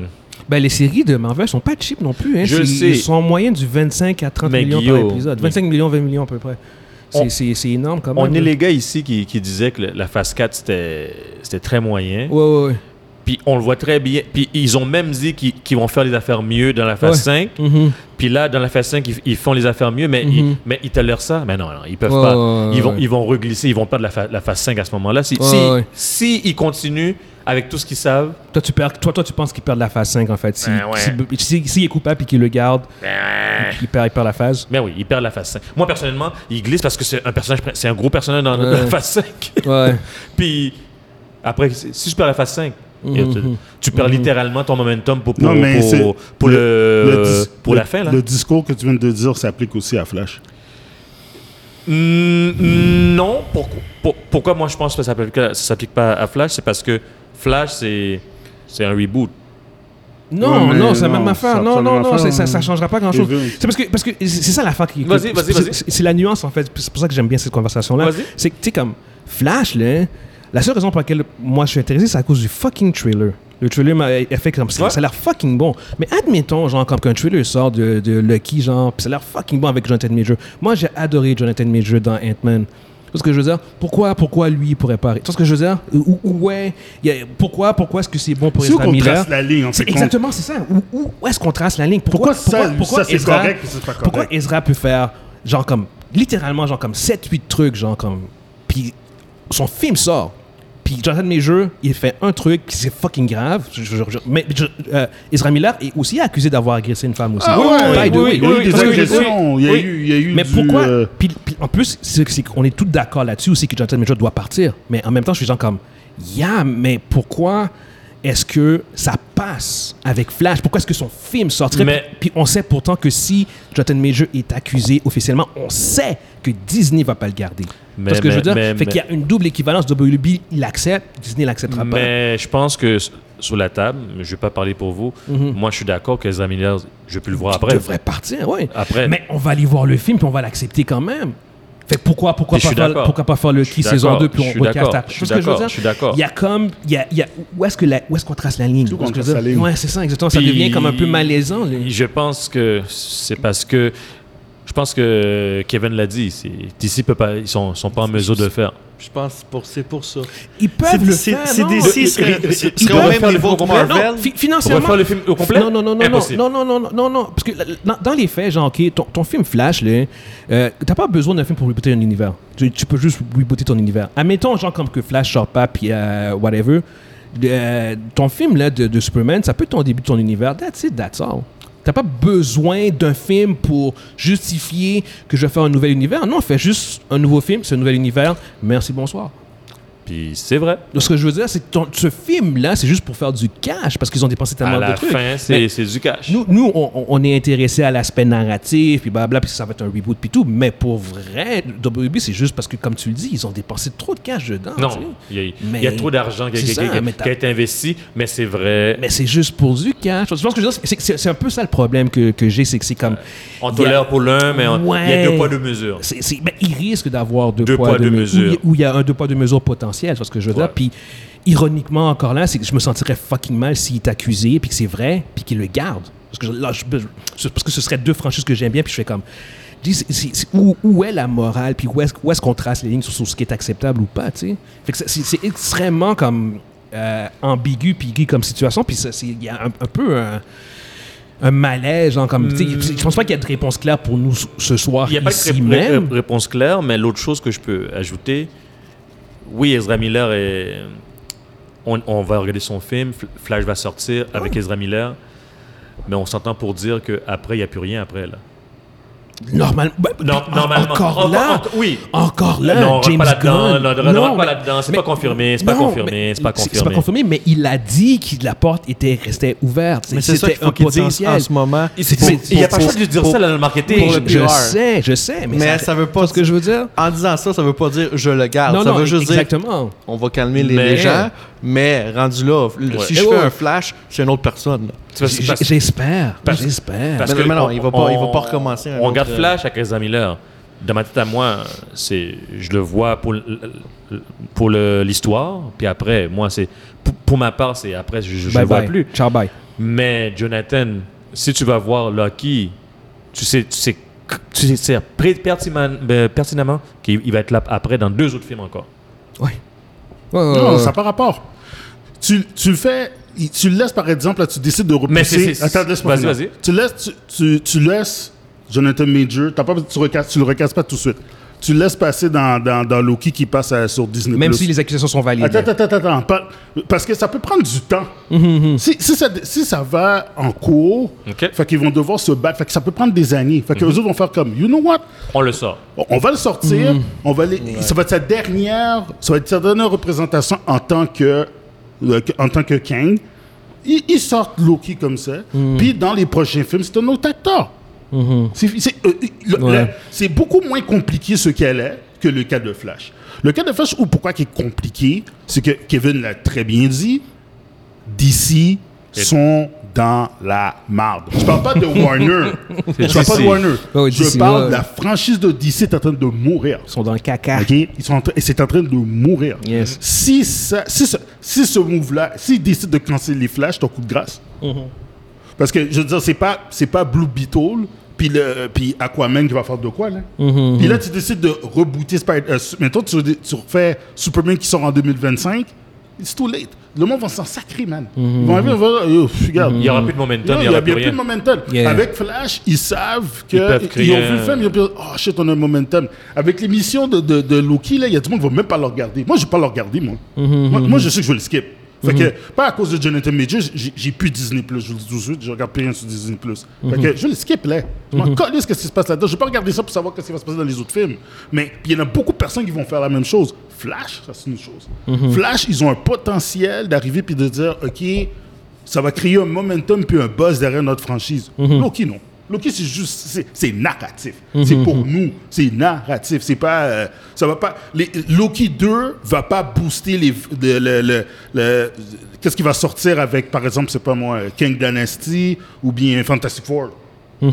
Ben, les séries de Marvel sont pas cheap non plus. Hein. Je C'est- sais. Ils sont en moyenne du 25 à 30 Mais millions Guillaume, par épisode. mais- 25 millions, 20 millions à peu près. C'est- énorme quand même. on est les gars ici qui, qui disaient que le- la phase 4, c'était c'était très moyen. Ouais, ouais, ouais. Puis on le voit très bien. Puis ils ont même dit qu'ils qu'ils vont faire les affaires mieux dans la phase Ouais. 5. Mhm. Puis là, dans la phase 5, ils, ils font les affaires mieux, mais, ils, mais ils tolèrent ça. Mais non, non, ils peuvent pas. ouais, ils, vont, ouais. ils vont reglisser, ils vont perdre la, fa- la phase 5 à ce moment-là. Si, si, si ils continuent avec tout ce qu'ils savent, Toi, tu perds, toi, toi, tu penses qu'il perd la phase 5 en fait. Si, Ben si- si- s'il est coupable et qu'il le garde, il, perd, il perd la phase. ben oui, ils perdent la phase 5. Moi, personnellement, ils glissent parce que c'est un personnage, c'est un gros personnage dans, la phase 5. Ouais. Puis après, si je perds la phase 5, Tu, tu perds Mhm. littéralement ton momentum pour, pour, Non, mais c'est- pour, pour le, pour la fin. Là. Le discours que tu viens de dire s'applique aussi à Flash. Mm, non. Pourquoi, pour- pourquoi moi je pense que ça s'applique, ça s'applique pas à Flash? C'est parce que Flash, c'est, c'est un reboot. Non, Ouais, non, c'est la non, même affaire. Non, non, non, ça, ça changera pas grand-chose. Kevin. C'est parce que, parce que c'est ça l'affaire qui. Vas-y, vas-y, c'est- vas-y. c'est- C'est la nuance, en fait. C'est pour ça que j'aime bien cette conversation-là. Vas-y. C'est que, tu sais, comme Flash, là, la seule raison pour laquelle moi je suis intéressé, c'est à cause du fucking trailer. Le trailer m'a a fait comme ça. Ouais. Ça a l'air fucking bon. Mais admettons, genre, comme qu'un trailer sort de, de Lucky, genre, pis ça a l'air fucking bon avec Jonathan Major. Moi, j'ai adoré Jonathan Major dans Ant-Man. Tu vois ce que je veux dire? Pourquoi, pourquoi lui, il pourrait pas. Tu vois ce que je veux dire? Ou, ou- ouais. il y a- pourquoi, pourquoi est-ce que c'est bon pour Ezra Miller? trace la ligne, en C'est fait? exactement, c'est ça. Où, où- est-ce qu'on trace la ligne? Pourquoi, ça, pourquoi ça c'est Ezra- correct c'est pas correct? Pourquoi Ezra peut faire, genre comme, littéralement, genre comme 7-8 trucs, genre comme. Puis son film sort. Puis Jonathan Major, il fait un truc, c'est fucking grave. Je- je- je- mais euh, Ezra Miller est aussi accusé d'avoir agressé une femme aussi. Ah oui, oui, il y a eu des agressions, il y a oui. eu- il y a eu Mais du, pourquoi? euh, puis, puis en plus, c'est c'est qu'on est tous d'accord là-dessus aussi que Jonathan Major doit partir. Mais en même temps, je suis genre comme, yeah, mais pourquoi est-ce que ça passe avec Flash? Pourquoi est-ce que son film sortirait? Mais- Puis on sait pourtant que si Jonathan Major est accusé officiellement, on sait que Disney va pas le garder. Mais- Parce que je veux dire, mais- fait qu'il y a une double équivalence. WB, il accepte, Disney l'acceptera pas. Mais je pense que sur la table, je vais pas parler pour vous. Mhm. Moi, je suis d'accord que Ezra Miller, je vais plus le voir Il après. devrait partir, oui. Après. Mais on va aller voir le film, puis on va l'accepter quand même. Fait pourquoi, pourquoi, pas faire, pourquoi pas faire le qui saison d'accord, 2 puis je on d'accord, à- je suis d'accord. Il y a comme. Il y a, y a- où est-ce que la- où est-ce qu'on ce qu'on trace la ligne. Ouais, c'est ça, exactement. Ça devient comme un peu malaisant. là. Je pense que c'est parce que. Je pense que Kevin l'a dit. DC peut pas, ils sont, sont pas en mesure de le faire. Je pense pour c'est pour ça. Ils peuvent le C'est faire. c'est non? DC serait au peuvent même faire le niveau que film au complet. Marvel. Non, fi- On financièrement. faire le film au complet? Non, non, non, non, non, non, non, non, non, non, non, parce que dans, dans les faits, genre, ok, ton, ton film Flash, là, euh, t'as pas besoin d'un film pour rebooter un univers. Tu, tu peux juste rebooter ton univers. Admettons, genre, comme que Flash sort pas, puis euh, whatever, euh, ton film, là, de, de Superman, ça peut être ton début de ton univers. That's it, that's all. T'as pas besoin d'un film pour justifier que je vais faire un nouvel univers. Non, fais juste un nouveau film, c'est un nouvel univers. Merci, bonsoir. Puis c'est vrai. Ce que je veux dire, c'est que ton- ce film-là, c'est juste pour faire du cash parce qu'ils ont dépensé À tellement de la trucs. fin, c'est c'est du cash. nous, nous on, on- on est intéressé à l'aspect narratif, puis blabla, puis ça va être un reboot, puis tout. Mais pour vrai, WB, c'est juste parce que, comme tu le dis, ils ont dépensé trop de cash dedans. non, il y, a- y trop d'argent qui, qui- ça, qui- mais qui t'as- a été investi, mais c'est vrai. Mais c'est juste pour du cash. Que je veux dire? C'est- un peu ça le problème que, que j'ai, c'est que c'est comme. On y a- tolère pour l'un, mais on- il y a deux poids, deux mesures. c'est- ben, il risque d'avoir deux, Deux poids, deux deux mesures. mesures. Où il y a un deux poids, deux mesures potentiel, c'est ce que je veux dire? Puis, ironiquement, encore là, c'est que je me sentirais fucking mal s'il est accusé, puis que c'est vrai, puis qu'il le garde. Parce que, là, je- parce que ce serait deux franchises que j'aime bien, puis je fais comme. où, où est la morale, puis où est-ce où est-ce qu'on trace les lignes sur, sur ce qui est acceptable ou pas, tu sais? Fait que c'est- extrêmement comme euh, ambigu, puis comme situation, puis il y a un, un peu un, un malaise, genre comme. Je pense pas qu'il y a de réponse claire pour nous ce soir Il n'y a pas ici de ré- même. ré- réponse claire, mais l'autre chose que je peux ajouter, oui, Ezra Miller est. On, on va regarder son film, Fl- Flash va sortir avec Ezra Miller, mais on s'entend pour dire qu'après, il n'y a plus rien après. Là. Normal, ben, Non, en- normalement. Encore En- là. en- oui. Encore là. non, on James pas. Gunn. Non, ne rentre pas là-dedans. C'est pas confirmé. C'est pas non, confirmé. C'est pas C'est pas confirmé. confirmé, mais il a dit que la porte était, restait ouverte. Mais c'est ça C'était qu'il faut un qu'il dise en, potentiel. en ce moment. Il n'y a pas le choix de dire pour- ça dans le marketing. pour le je PR. sais, je sais, mais, Mais ça veut pas ce que je veux dire. En disant ça, ça veut pas dire je le garde. Non, ça non, veut juste dire exactement. on va calmer les gens, mais rendu là, le- Ouais. si je ouais. fais un flash, c'est une autre personne. J'espère, parce- j'espère. parce Mais que non, non, on- il va pas- il va pas recommencer un On regarde euh, Flash avec Ezra Miller. Dans ma tête à moi, c'est, je le vois pour, pour l'histoire. Puis après, moi, c'est pour, pour ma part, c'est après, je ne Bye le vois bye. plus. Ciao, bye. Mais Jonathan, si tu vas voir Lucky, tu sais, tu sais, tu sais, c'est pré- pertinemment, pertinemment qu'il il va être là après dans deux autres films encore. Ouais. Ouais, ouais, Non, ouais. ça n'a pas rapport. Tu, tu le fais, tu le laisses par exemple, là, tu décides de repousser. Mais c'est- c'est- Attends, laisse-moi vas-y, vas-y. Tu laisses, tu, tu, tu laisses Jonathan Major, t'as pas, tu, recastes, tu le recastes pas tout de suite. Tu le laisses passer dans, dans, dans Loki qui passe à- sur Disney+. Même si les accusations sont valides. Attends, attends, attends, attends. pas- parce que ça peut prendre du temps. Mm-hmm, si, si, ça, si ça va en cours, OK. fait qu'ils vont devoir se battre. Fait que ça peut prendre des années. Fait que eux autres vont faire comme, you know what? On le sort. On va le sortir. On va les- Ça va être sa dernière, ça va être sa dernière représentation en tant que, euh, en tant que Kang. Ils, ils sortent Loki comme ça. Puis dans les prochains films, c'est un autre acteur. C'est- c'est euh, Ouais. c'est beaucoup moins compliqué ce qu'elle est que le cas de Flash. Le cas de Flash, ou pourquoi il est compliqué, c'est que Kevin l'a très bien dit, DC sont dans la marde. Je parle pas de Warner. Je parle pas de. Warner. Je DC, parle ouais. de la franchise de DC est en train de mourir. Ils sont dans le caca. OK? Ils sont en train- et c'est en train de mourir. Yes. Si, ça, si, ce, si ce move-là, s'ils décident de canceller les flashs, c'est un coup de grâce. Mm-hmm. Parce que, je veux dire, c'est pas, c'est pas Blue Beetle puis, le, puis Aquaman qui va faire de quoi, là? Mm-hmm. Puis là, tu décides de rebooter Spider... Euh, mettons, tu, tu refais Superman qui sort en 2025, it's too late. Le monde va s'en sacrer, man. Mm-hmm. Ils vont arriver, ils Yo, regarde. Il n'y aura plus de momentum, il Il n'y aura plus plus de momentum. Yeah. Avec Flash, ils savent Ils qu'ils créer ont vu le film, ils ont dit, oh shit, on a un momentum. Avec l'émission de, de, de Loki, là, il y a du monde qui ne va même pas le regarder. Moi, je ne vais pas le regarder, moi. moi. moi, je sais que je vais le skip. Fait que, pas à cause de Jonathan Major, j'ai plus Disney+, je vous le dis tout de suite, je regarde plus rien sur Disney+. Fait que, je le skip, là. Je m'en calisse ce qui se passe là-dedans. Je vais pas regarder ça pour savoir ce qui va se passer dans les autres films. Mais, il y en a beaucoup de personnes qui vont faire la même chose. Flash, ça c'est une chose. Flash, ils ont un potentiel d'arriver puis de dire, OK, ça va créer un momentum puis un buzz derrière notre franchise. Loki, non. Loki, c'est juste, c'est- narratif. C'est pour nous, c'est narratif. C'est pas, euh, ça va pas. les- Loki 2 va pas booster les, le, le- le- le- qu'est-ce qui va sortir avec, par exemple, c'est pas moi, King Dynasty ou bien Fantastic Four. C'est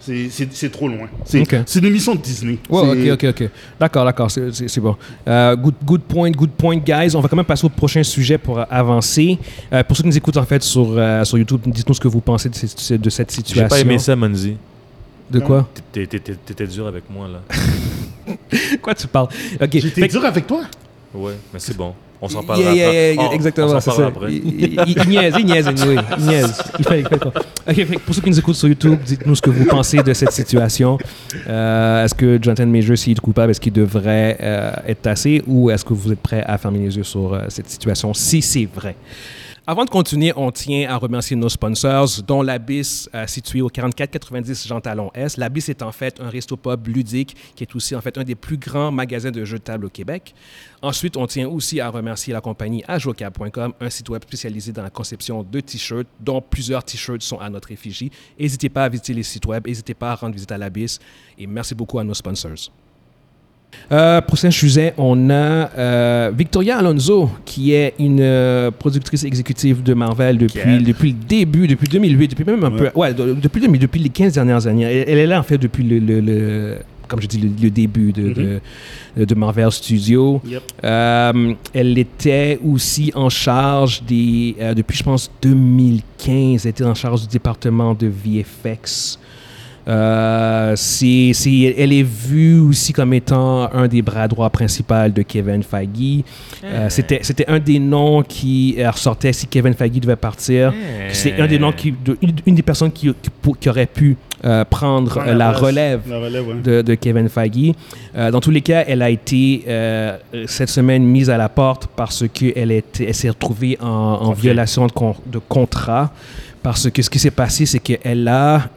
c'est trop loin. C'est Ok. c'est une émission de Disney. Ok, ok, ok. D'accord, d'accord, c'est- bon. Euh, good, good point, good point, guys. On va quand même passer au prochain sujet pour avancer. Euh, pour ceux qui nous écoutent en fait sur, euh, sur YouTube, dites-nous ce que vous pensez de, ces- de cette J'ai situation. pas aimé ça, Monzi. De quoi? T'étais- dur avec moi, là. Quoi tu parles? Ok. J'ai que- dur avec toi. Ouais, mais c'est bon. On s'en parlera yeah, après. yeah, On- exactement, c'est ça. après. Il, il- il- il niaise, il niaise, anyway. Il niaise. Il fait- il fait quoi. Ok, fait que pour ceux qui nous écoutent sur YouTube, dites-nous ce que vous pensez de cette situation. Euh, est-ce que Jonathan Major, s'il est coupable, est-ce qu'il devrait euh, être tassé ou est-ce que vous êtes prêt à fermer les yeux sur euh, cette situation si c'est vrai? Avant de continuer, on tient à remercier nos sponsors, dont l'Abyss, euh, situé au 4490 Jean Talon S. L'Abyss est en fait un resto-pub ludique qui est aussi en fait un des plus grands magasins de jeux de table au Québec. Ensuite, on tient aussi à remercier la compagnie ajocab.com, un site web spécialisé dans la conception de t-shirts, dont plusieurs t-shirts sont à notre effigie. N'hésitez pas à visiter les sites web, n'hésitez pas à rendre visite à l'Abyss et merci beaucoup à nos sponsors. Euh, prochain sujet, on a euh, Victoria Alonso, qui est une euh, productrice exécutive de Marvel depuis, depuis le début, depuis 2008, depuis même un peu, ouais, de- depuis, 2000, depuis les 15 dernières années. Elle, elle est là, en fait, depuis le, le- le- comme je dis, le, le début de, Mhm. de, de Marvel Studios. Yep. Euh, elle était aussi en charge des, depuis je pense 2015, elle était en charge du département de VFX. Euh, elle est vue aussi comme étant un des bras droits principaux de Kevin Feige. Euh, c'était, c'était un des noms qui euh, ressortait si Kevin Feige devait partir. C'est un des noms qui, de- une, des personnes qui, qui, pour- qui aurait pu euh, prendre Prendre la relève La relève, ouais. de, de Kevin Feige. Dans tous les cas, elle a été cette semaine mise à la porte parce qu'elle elle s'est retrouvée en, violation de, con- de contrat. Parce que ce qui s'est passé, c'est qu'elle a,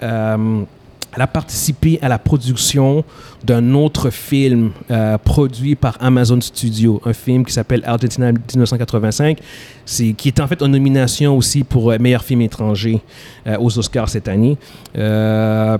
elle a participé à la production d'un autre film euh, produit par Amazon Studio, un film qui s'appelle Argentina 1985, c'est, qui était en fait en nomination aussi pour euh, meilleur film étranger euh, aux Oscars cette année.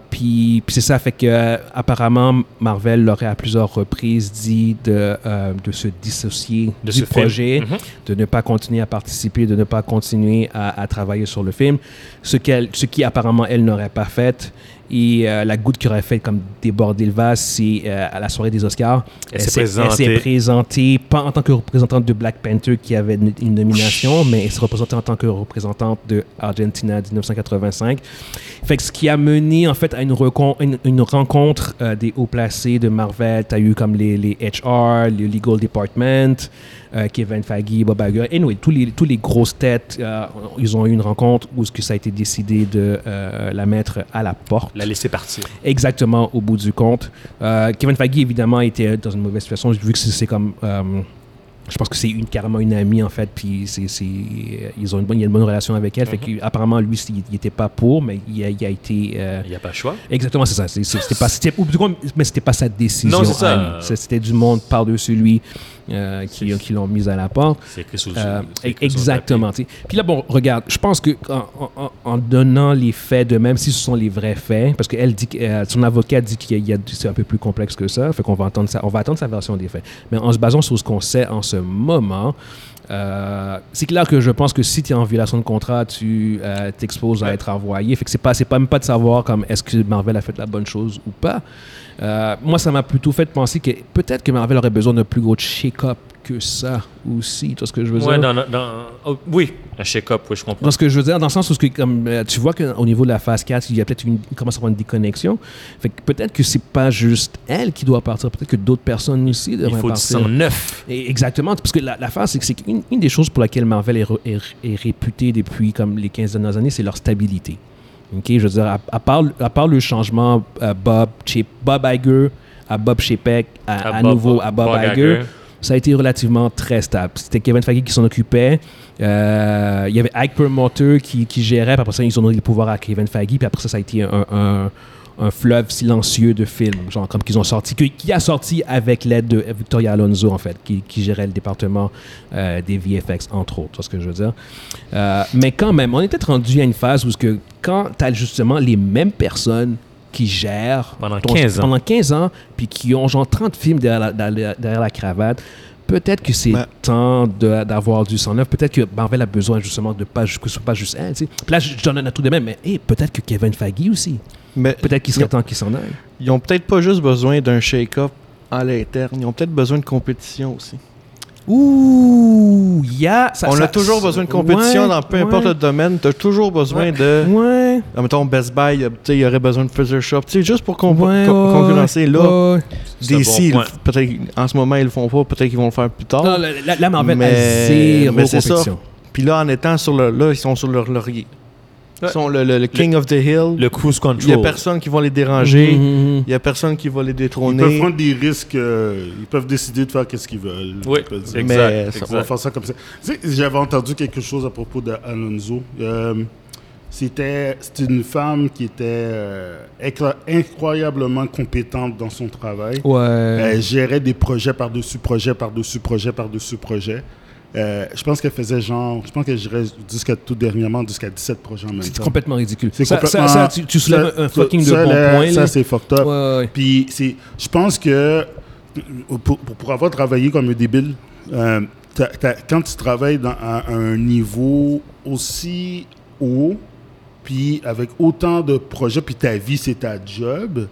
Puis, puis c'est ça fait que apparemment Marvel l'aurait à plusieurs reprises dit de, de se dissocier De du ce projet, Mhm. de ne pas continuer à participer, de ne pas continuer à, à travailler sur le film, ce qui apparemment elle n'aurait pas fait. Et euh, la goutte qui aurait fait comme déborder le vase, c'est euh, à la soirée des Oscars. Elle s'est elle s'est présentée. présentée, pas en tant que représentante de Black Panther qui avait une, une nomination, mais elle s'est représentée en tant que représentante de Argentina 1985. Fait que ce qui a mené en fait à une, recon- une, une rencontre euh, des hauts placés de Marvel. Tu as eu comme les, les HR, le Legal Department, euh, Kevin Feige, Bob Iger. Anyway, tous les, tous les grosses têtes, euh, ils ont eu une rencontre où ce que ça a été décidé de euh, la mettre à la porte. La laisser partir. Exactement, au bout du compte. Kevin Feige, évidemment, était dans une mauvaise situation, vu que c'est comme... je pense que c'est une, carrément une amie, en fait, puis c'est, c'est- ils ont une bonne, il y a une bonne relation avec elle. Fait Mhm. que, apparemment, lui, il n'était pas pour, mais il a, il a été... euh, Il n'y a pas le choix. Exactement, c'est ça. C'est- C'était pas, c'était, ou du moins, mais c'était pas sa décision. Non, c'est ça. C'était du monde par-dessus lui euh, qui, l'ont mis à la porte. C'est Euh, exactement. Puis là, bon, regarde, je pense que en, en- en donnant les faits de même, si ce sont les vrais faits, parce que elle dit que euh, son avocat dit qu'il y a, c'est un peu plus complexe que ça, fait qu'on va entendre ça, on va attendre sa version des faits. Mais en se basant sur ce qu'on sait en ce moment. Euh, c'est clair que je pense que si tu es en violation de contrat, tu euh, t'exposes à être envoyé. Fait que c'est pas, pas même pas de savoir comme est-ce que Marvel a fait la bonne chose ou pas. Euh, moi, ça m'a plutôt fait penser que peut-être que Marvel aurait besoin d'un plus gros shake-up que ça aussi. Tu vois ce que je veux. Ouais, dire? dans, dans, oh, oui, un check-up, oui, je comprends. Dans ce que je veux dire, dans le sens où que, comme, euh, tu vois qu'au niveau de la phase 4, il y a peut-être une, il commence à avoir une déconnexion. Fait que peut-être que c'est pas juste elle qui doit partir, peut-être que d'autres personnes aussi Il devraient faut partir. sang neuf. Et Exactement, parce que la, la phase, c'est que une, une des choses pour laquelle Marvel est, re- est, est réputée depuis comme les 15 dernières années, c'est leur stabilité. Ok, je veux dire, à, à part, à part le changement euh, Bob, Chip, Bob Iger à Bob Chapek, à, à nouveau à Bob, Iger, ça a été relativement très stable. C'était Kevin Feige qui s'en occupait. Euh, il y avait Ike Perlmutter qui, gérait, puis après ça, ils ont donné le pouvoir à Kevin Feige, puis après ça, ça a été un, fleuve silencieux de films, genre comme qu'ils ont sorti, qui a sorti avec l'aide de Victoria Alonso, en fait, qui, gérait le département euh, des VFX, entre autres, vois ce que je veux dire? Euh, mais quand même, on est peut-être rendu à une phase où que quand tu as justement les mêmes personnes qui gèrent Pendant ton- 15 ans. pendant 15 ans, puis qui ont genre 30 films derrière la, derrière- derrière la cravate, peut-être que c'est Ben- temps de- d'avoir du sang neuf. Peut-être que Marvel a besoin justement de pas, que ce soit pas juste elle. tu sais. Puis là, je donne un tout de même, mais hey, peut-être que Kevin Feige aussi. Peut-être qu'il serait temps qu'il s'en aille. ils ont peut-être pas juste besoin d'un shake-up à l'interne, ils ont peut-être besoin de compétition aussi. Ouh, il y a. ça- On ça- a toujours besoin de compétition Ouais, dans peu importe ouais. le domaine. Tu as toujours besoin de. Ouais. Ah, mettons Best Buy, il y sais, il y aurait besoin de Freezer Shop. Tu sais, juste pour comp- Ouais, co- ouais, concurrencer. Là, DC, bon peut-être en ce moment, ils le font pas. Peut-être qu'ils vont le faire plus tard. Non, la, la- la Marvel a Mais- zéro mais c'est ça. Puis là, en étant sur le. Là, ils sont sur leur laurier. Ils Ouais. sont le, le- le King of the Hill. Le cruise Il y a control. personne qui va les déranger. Mhm, mhm. Il y a personne qui va les Ils détrôner. peuvent prendre des risques, euh, ils peuvent décider de faire qu'est-ce qu'ils veulent. Oui, Ils peuvent dire, exact. Mais ça On va exact. faire ça comme ça. Tu sais, J'avais entendu quelque chose à propos d'Alonso. Euh, c'était une femme qui était euh, incro- incroyablement compétente dans son travail. Ouais. Elle gérait des projets par-dessus projets, par-dessus projets, par-dessus projets. Euh, je pense qu'elle faisait genre, je pense qu'elle gérait jusqu'à tout dernièrement, jusqu'à 17 projets en même C'est temps. complètement ridicule. C'est Ça, complètement- ça, ça, tu, tu soulèves un fucking de bon point. Ça, c'est fucked up. Ouais, ouais. Puis c'est, je pense que pour, pour, pour avoir travaillé comme un débile, euh, quand tu travailles dans, à, à un niveau aussi haut, puis avec autant de projets, puis ta vie c'est ta job,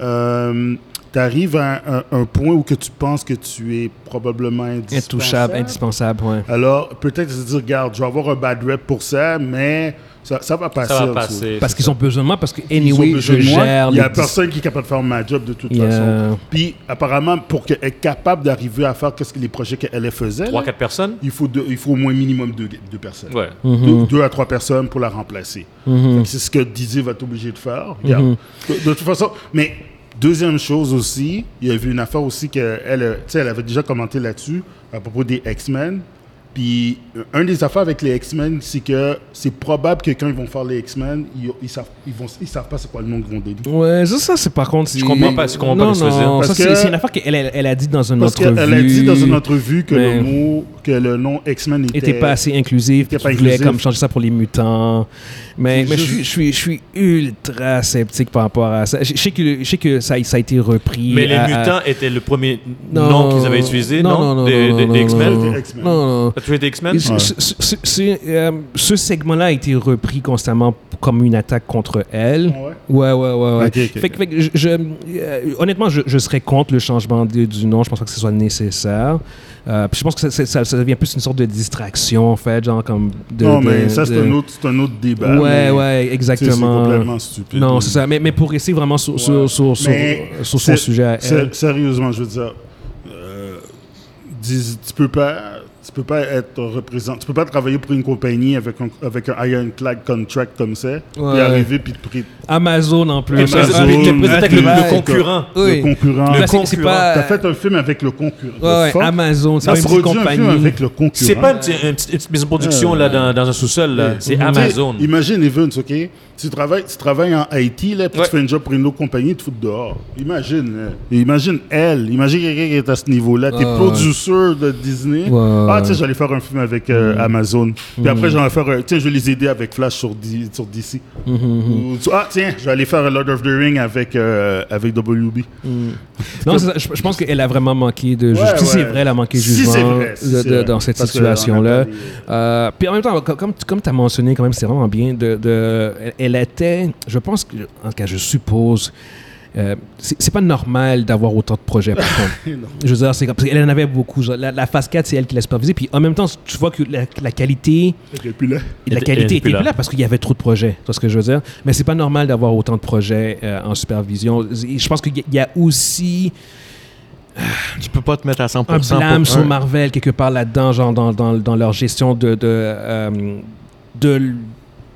euh, tu arrives à un, un- un point où que tu penses que tu es probablement indispensable. Intouchable, indispensable, ouais. Alors, peut-être se dire, regarde, je vais avoir un bad rep pour ça, mais ça, ça va passer. Ça va passer. Parce qu'ils ont besoin de moi, parce que anyway, besoin je de moi. gère Il y a personne qui est capable de faire ma job de toute façon. Puis, apparemment, pour que- être capable d'arriver à faire qu'est-ce que les projets qu'elle faisait, Trois, quatre personnes? il faut, deux- il faut au moins minimum deux, deux personnes. Ouais. Mhm. Deux, deux à trois personnes pour la remplacer. Que C'est ce que Didier va être obligé de faire. Mhm. de, de toute façon, mais deuxième chose aussi, il y a eu une affaire aussi qu'elle elle avait déjà commenté là-dessus à propos des X-Men. Puis, euh, un des affaires avec les X-Men, c'est que c'est probable que quand ils vont faire les X-Men, ils, ils savent, ils, vont, ils savent pas c'est quoi le nom qu'ils vont donner. Ouais, ça, ça c'est par contre. Je comprends pas- je comprends pas non, ce veux dire. non, c'est que- c'est une affaire qu'elle elle, elle a dit dans une Parce entrevue. qu'elle a dit dans une entrevue que le mot, que le nom X-Men était, était pas assez inclusif, était pas inclusif. comme changer ça pour les mutants. Mais, je, suis, je, suis, je suis ultra sceptique par rapport à ça. Je, je sais que, je sais que ça, ça a été repris. Mais les à- mutants étaient le premier Non. nom qu'ils avaient utilisé, non, Non, non, non, Des, non, des- non, des non, X-Men? non, Des X-Men. Non, toujours été X-Men? Ce, ce- ce- ce- ce- euh, ce segment-là a été repris constamment comme une attaque contre elle. Ouais? Ouais, ouais, ouais. ouais. Ok, ok, fait, que- fait que je, je- euh, honnêtement, je, je serais contre le changement de- du nom. Je pense pas que ce soit nécessaire. Euh, puis je pense que ça, ça- ça- ça devient plus une sorte de distraction, en fait, genre comme de. non, de- mais ça, c'est de- un, autre, c'est un autre débat. Ouais, ouais, exactement. C'est complètement stupide. Non, c'est ça. Mais, mais pour rester vraiment sur, sur, Ouais. sur, sur- sur son sujet à elle. Sérieusement, je veux dire, euh, dis- tu peux pas, tu peux pas être représentant, tu peux pas travailler pour une compagnie avec un, avec un ironclad contract comme ça, Ouais. puis arriver puis te pré- Amazon en plus. Amazon, T'es présenté avec le, le concurrent. Oui. le concurrent. C'est concurrent. pas. T'as fait un film avec le concurrent. Ouais. Amazon, c'est pas une un film compagnie. avec le concurrent. C'est pas une, petite- maison de production là, dans, dans un sous-sol, c'est Tu Amazon. Imagine Evans, OK? Tu travailles, tu travailles en Haïti, là, puis Ouais. tu fais un job pour une autre compagnie, tu te fous dehors. Imagine, là. imagine elle, imagine quelqu'un qui est à ce niveau-là. T'es Ah, producer de Disney. Ouais. Ah, tu sais, j'allais faire un film avec euh, Amazon. Puis après, j'allais faire, un- tiens, je vais les aider avec Flash sur, D- sur DC. Ou, tu- ah, tiens, je vais aller faire Lord of the Ring avec, euh, avec WB. Non, c'est ça. je, je pense qu'elle a vraiment manqué de. Ouais, Si c'est vrai, elle a manqué de Si jugement c'est vrai, si de- c'est de- vrai. dans cette Parce que, on a situation-là. pas des- Euh, puis en même temps, co- comme, comme tu as mentionné, quand même, c'est vraiment bien. De, de- elle, elle était, je pense, que, en tout cas, je suppose, euh, c'est c'est pas normal d'avoir autant de projets, par contre. Je veux dire, c'est comme- parce qu'elle en avait beaucoup. genre, La, la phase 4, c'est elle qui l'a supervisé. Puis en même temps, tu vois que la, la qualité, Et puis là, la Elle- elle qualité était plus là. plus là parce qu'il y avait trop de projets. Tu vois ce que je veux dire? Mais c'est pas normal d'avoir autant de projets euh, en supervision. Je pense qu'il y a- il y a aussi Tu peux pas te mettre à 100% un blâme sur Marvel quelque part là-dedans, genre dans, dans, dans leur gestion de, de, euh, de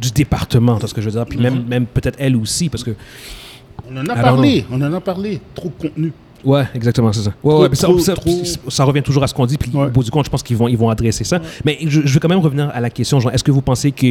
du département, tu vois ce que je veux dire? Puis même, même peut-être elle aussi, parce que. On en a parlé, on en a parlé. Trop de contenu. Ouais, exactement, c'est ça. Ouais, Trop, ouais, ça, trop, ça, trop. ça revient toujours à ce qu'on dit, puis Ouais. au bout du compte, je pense qu'ils vont, ils vont adresser ça. Mais je, je veux quand même revenir à la question, genre, est-ce que vous pensez que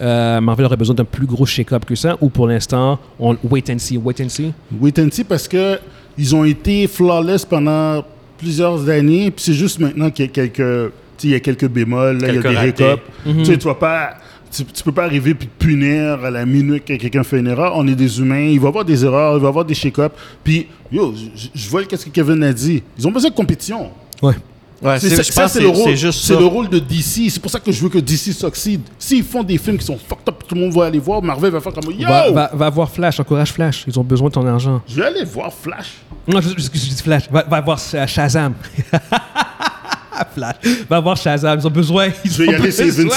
euh, Marvel aurait besoin d'un plus gros shake-up que ça, ou pour l'instant, on wait and see, wait and see? Wait and see parce que ils ont été flawless pendant plusieurs années, puis c'est juste maintenant qu'il y a quelques, tu sais, il y a quelques bémols, là, il y a Quelques des récops. Mhm. Tu sais, tu vas pas, tu, tu peux pas arriver puis te punir à la minute que quelqu'un fait une erreur. On est des humains, il va y avoir des erreurs, il va y avoir des shake-ups. Puis, yo, je- vois qu'est-ce que Kevin a dit. Ils ont besoin de compétition. Ouais. Ouais, C'est ça, c'est le rôle. c'est juste C'est ça. le rôle de DC. C'est pour ça que je veux que DC succède. S'ils font des films qui sont fucked up, tout le monde va aller voir. Marvel va faire comme yo. Va, va, va voir Flash, encourage Flash, ils ont besoin de ton argent. Je vais aller voir Flash. Non, je, je, je dis Flash. Va, va voir Shazam. Flash. Va voir Shazam. Ils ont besoin. Ils Je vais y ont aller, Steven.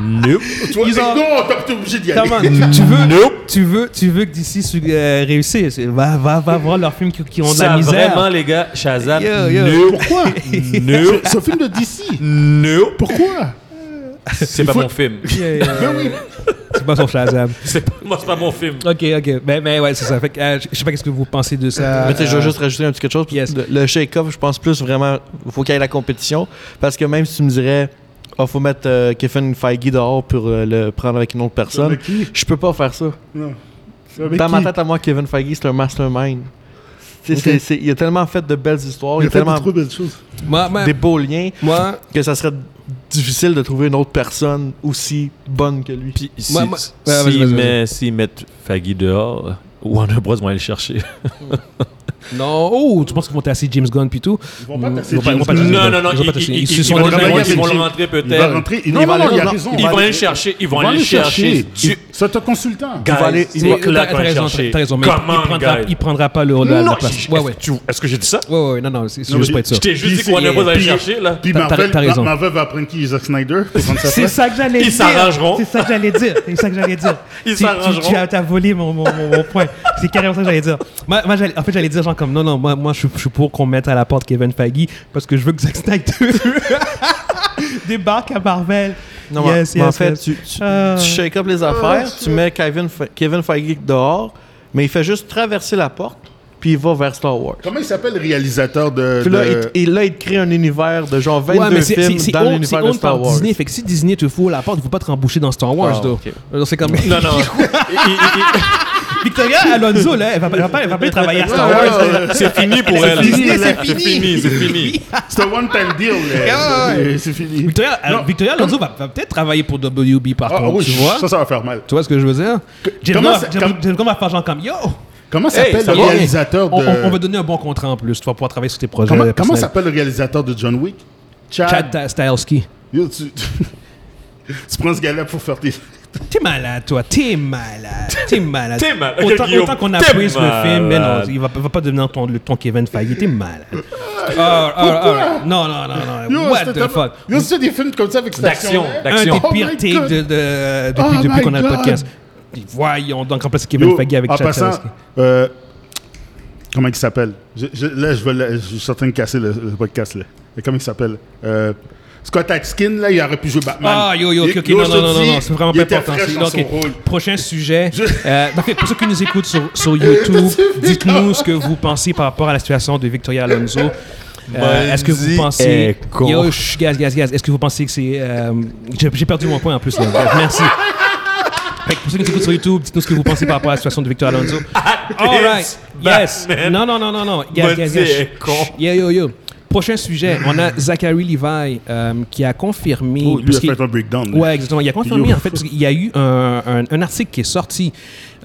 Nope. Toi, Ils ont- Non, t'as- t'es obligé d'y aller. on, tu, tu veux, tu veux, tu veux que d'ici euh, réussisse. Va, va, va voir leurs films qui, qui ont de la misère. vraiment, les gars, Shazam, Yo, yo. nope. Pourquoi? Nope. C'est un film de DC. Nope. Pourquoi? C'est pas faut- mon film. Yeah, yeah. Ben oui. C'est pas sur Shazam. C'est pas, moi, c'est pas mon film. Ok, ok. Ben, ben ouais, c'est ça. Fait que, euh, je sais pas qu'est-ce que vous pensez de ça. Mais je veux juste rajouter un petit quelque chose. yes. Le, le shake-off, je pense plus vraiment, il faut qu'il y ait la compétition. Parce que même si tu me dirais, il faut mettre euh, Kevin Feige dehors pour euh, le prendre avec une autre personne, je peux pas faire ça. Non. Dans ma tête à moi, Kevin Feige, c'est un mastermind. Tu sais, Ok. c'est- c'est- il a tellement fait de belles histoires, Il il a a fait tellement trop belles choses. Moi, moi, des beaux liens moi, que ça serait difficile de trouver une autre personne aussi bonne que lui. Puis, si, s'ils mettent Faggy dehors, Warner Bros. vont aller le chercher. Non. Oh, tu penses qu'ils vont tasser James Gunn puis tout? Ils vont pas tasser Ils vont pas- ils James vont pas Gunn. Non, non, non, ils vont ils, ils- Ils ils le- ils rentrer peut-être. aller-. Ils vont aller aller- le chercher. Ils vont aller le chercher. C'est un consultant. Va aller- il va- raison, chercher. t'as raison, mais il, prendra, pas le, la, Non, la place. Est-ce que j'ai dit ça? Ouais, ouais, non, non, c'est juste pas être sûr. Je t'ai juste dit qu'on allait pas aller chercher, là. Puis Marvel, va prendre qui Zack Snyder pour C'est ça que j'allais Ils dire. s'arrangeront. C'est ça que j'allais dire. C'est ça que j'allais dire. Ils s'arrangeront. Tu as, volé mon, mon, mon, mon point. C'est carrément ça que j'allais dire. En fait, j'allais dire genre comme non, non, moi, moi je, suis- pour qu'on mette à la porte Kevin Feige parce que je veux que Zack Snyder débarque à Marvel. Non, Yes, mais en fait, yes. tu, tu, Ah. tu shake up les affaires, tu mets Kevin, Fe- Kevin Feige dehors, mais il fait juste traverser la porte, puis il va vers Star Wars. Comment il s'appelle le réalisateur de. Puis là, de- il, là, il crée un univers de genre 22 Ouais, mais c'est films dans l'univers de Star Wars. Disney. Fait que si Disney te fout à la porte, il faut pas te remboucher dans Star Wars. Ah, C'est comme Non, non. Il- il- il- Victoria Alonso là, elle va, elle va pas, elle va pas travailler à Star Wars. ouais, ouais. C'est fini pour elle. C'est fini, c'est fini. C'est un one-time deal. là. Ouais, ouais. C'est fini. Victoria. Victoria Alonso va, va peut-être travailler pour WB par contre, tu vois. ça, ça va faire mal. Tu vois ce que je veux dire? Gunn va faire genre comme Yo! Comment s'appelle le réalisateur de. On, va donner un bon contrat en plus. Tu vas pouvoir travailler sur tes projets. Comment, s'appelle le réalisateur de John Wick? Chad. Chad Stahelski. Yo, tu... tu prends ce gars-là pour faire tes. T'es malade, toi. T'es malade. T'es malade. T'es malade. Autant, autant qu'on a t'es pris le film, mais non, il va, va pas devenir ton, le- ton Kevin Feige. T'es malade. Ah, ah, ah, non, non, non, non. Yo, What the fuck? Yo, c'est des films comme ça avec cette D'action. Un d'action. des Oh pires takes de, de- depuis, Oh depuis qu'on a le podcast. Voyons, donc en c'est Kevin Feige avec en Chad passant, euh, comment il s'appelle? Là, je, vais je suis certain de casser le, le podcast. Là. Comment il s'appelle? Euh, Scott Atkins, là, il aurait pu jouer Batman. Ah, yo, yo, ok, ok, non, non, non, non, c'est vraiment pas important. Prochain sujet. Euh, donc, pour ceux qui nous écoutent sur, sur YouTube, dites-nous ce que vous pensez par rapport à la situation de Victoria Alonso. Euh, Est-ce que vous pensez. Yo, gaz, gaz, gaz. Est-ce que vous pensez que c'est. euh, J'ai perdu mon point en plus. là. Bref, Merci. Fait que pour ceux qui nous écoutent sur YouTube, dites-nous ce que vous pensez par rapport à la situation de Victoria Alonso. All right. Yes. Batman. Non, non, non, non, non. Gaz, gaz, gaz. con. Yo, yo, yo. Prochain sujet, on a Zachary Levi euh, qui a confirmé. Oh, lui a fait un breakdown. Ouais, exactement. Il a confirmé, Yo. en fait, parce qu'il y a eu un, un- un article qui est sorti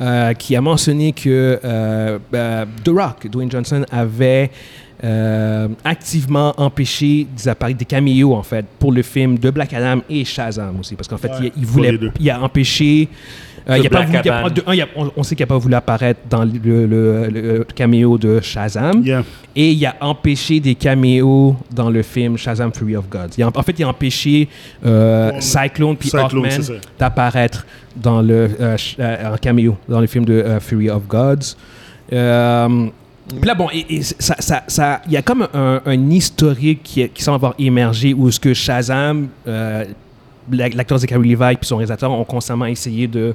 euh, qui a mentionné que euh, euh, The Rock, Dwayne Johnson, avait euh, activement empêché des appareils, des caméos, en fait, pour le film de Black Adam et Shazam aussi. Parce qu'en fait, Ouais, il, il voulait, il a empêché. Euh, il a pas voulu- a- de un, a- on, on sait qu'il n'a pas voulu apparaître dans le, le- le- le caméo de Shazam. Yeah. Et il a empêché des caméos dans le film Shazam Fury of Gods. Il a- en fait, il a empêché euh. Cyclone puis Hawkman d'apparaître dans le euh, euh, en caméo dans le film de euh, Fury of Gods. Euh, puis là, bon, et- et ça, ça, ça- il y a comme un, un historique qui, qui semble avoir émergé où ce que Shazam, euh, l'acteur Zachary Levi puis son réalisateur ont constamment essayé de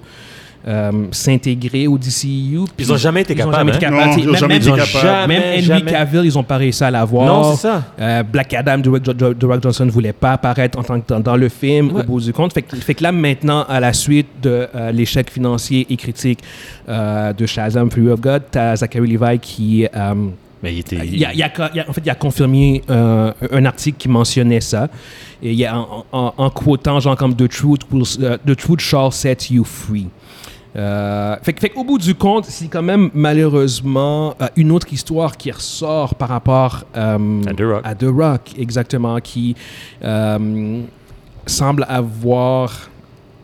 euh, s'intégrer au DCU. puis Ils ont jamais été capables, hein? ils ont même- jamais été ont capables. même Henry. Cavill, ils ont pas réussi à l'avoir. Non, c'est ça. Euh, Black Adam, Rock Johnson ne voulait pas apparaître en tant que dans, dans le film Ouais. au bout du compte. Fait que, fait que là, maintenant, à la suite de euh, l'échec financier et critique euh, de Shazam Fury of God, tu as Zachary Levi qui. euh, Mais il était. il a, il a- il a- en fait, il a confirmé euh, un article qui mentionnait ça. Et il a, en, en, en quotant, genre comme The truth, will, euh, The truth shall set you free. Euh, fait, fait qu'au bout du compte, c'est quand même malheureusement euh, une autre histoire qui ressort par rapport euh, À The Rock. à The Rock, exactement, qui euh, semble avoir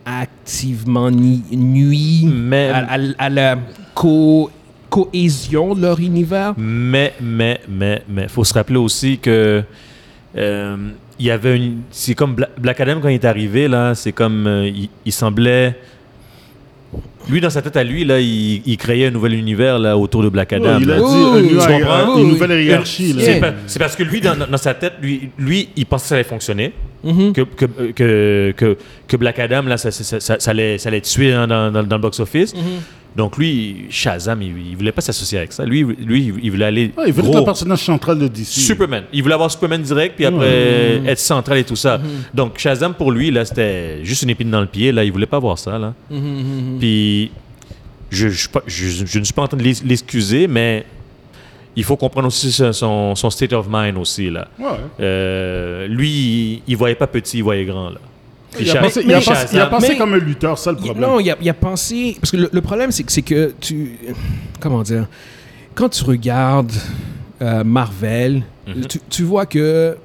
activement ni- nui Mais- à, à- à la co- cohésion de leur univers. Mais, mais, mais, mais, faut se rappeler aussi que euh, il y avait une. C'est comme Bla- Black Adam quand il est arrivé là, c'est comme euh, il, il semblait. Lui dans sa tête à lui là, il, il créait un nouvel univers là autour de Black Adam. Ouais, il a là. dit Oui, une, tu une- nouvelle hiérarchie. C'est c'est parce que lui, dans, dans sa tête, lui, lui, il pensait que ça allait fonctionner. Mhm. Que, que, que, que, que Black Adam, là, ça, ça, ça, ça- ça allait, ça allait tuer hein, dans, dans, dans le box-office. Mhm. Donc lui, Shazam, il, il voulait pas s'associer avec ça. Lui, lui il voulait aller Ouais, il veut être un personnage central de DC. Superman. Il voulait avoir Superman direct, puis après être central et tout ça. Donc Shazam, pour lui, là, c'était juste une épine dans le pied. Là, il voulait pas voir ça. Là. Mhm. Puis je, je, suis pas- je- je ne suis pas en train de l'excuser, mais il faut comprendre aussi son- son, son state of mind aussi. Là. Ouais. Euh, lui, il, il voyait pas petit, il voyait grand. Là. Il a pensé, il a pensé- il a pensé mais- comme un lutteur, ça le problème. Non, il a, il a pensé. Parce que le, le problème, c'est que, que tu. Comment dire Quand tu regardes euh, Marvel, Mhm. tu, tu vois que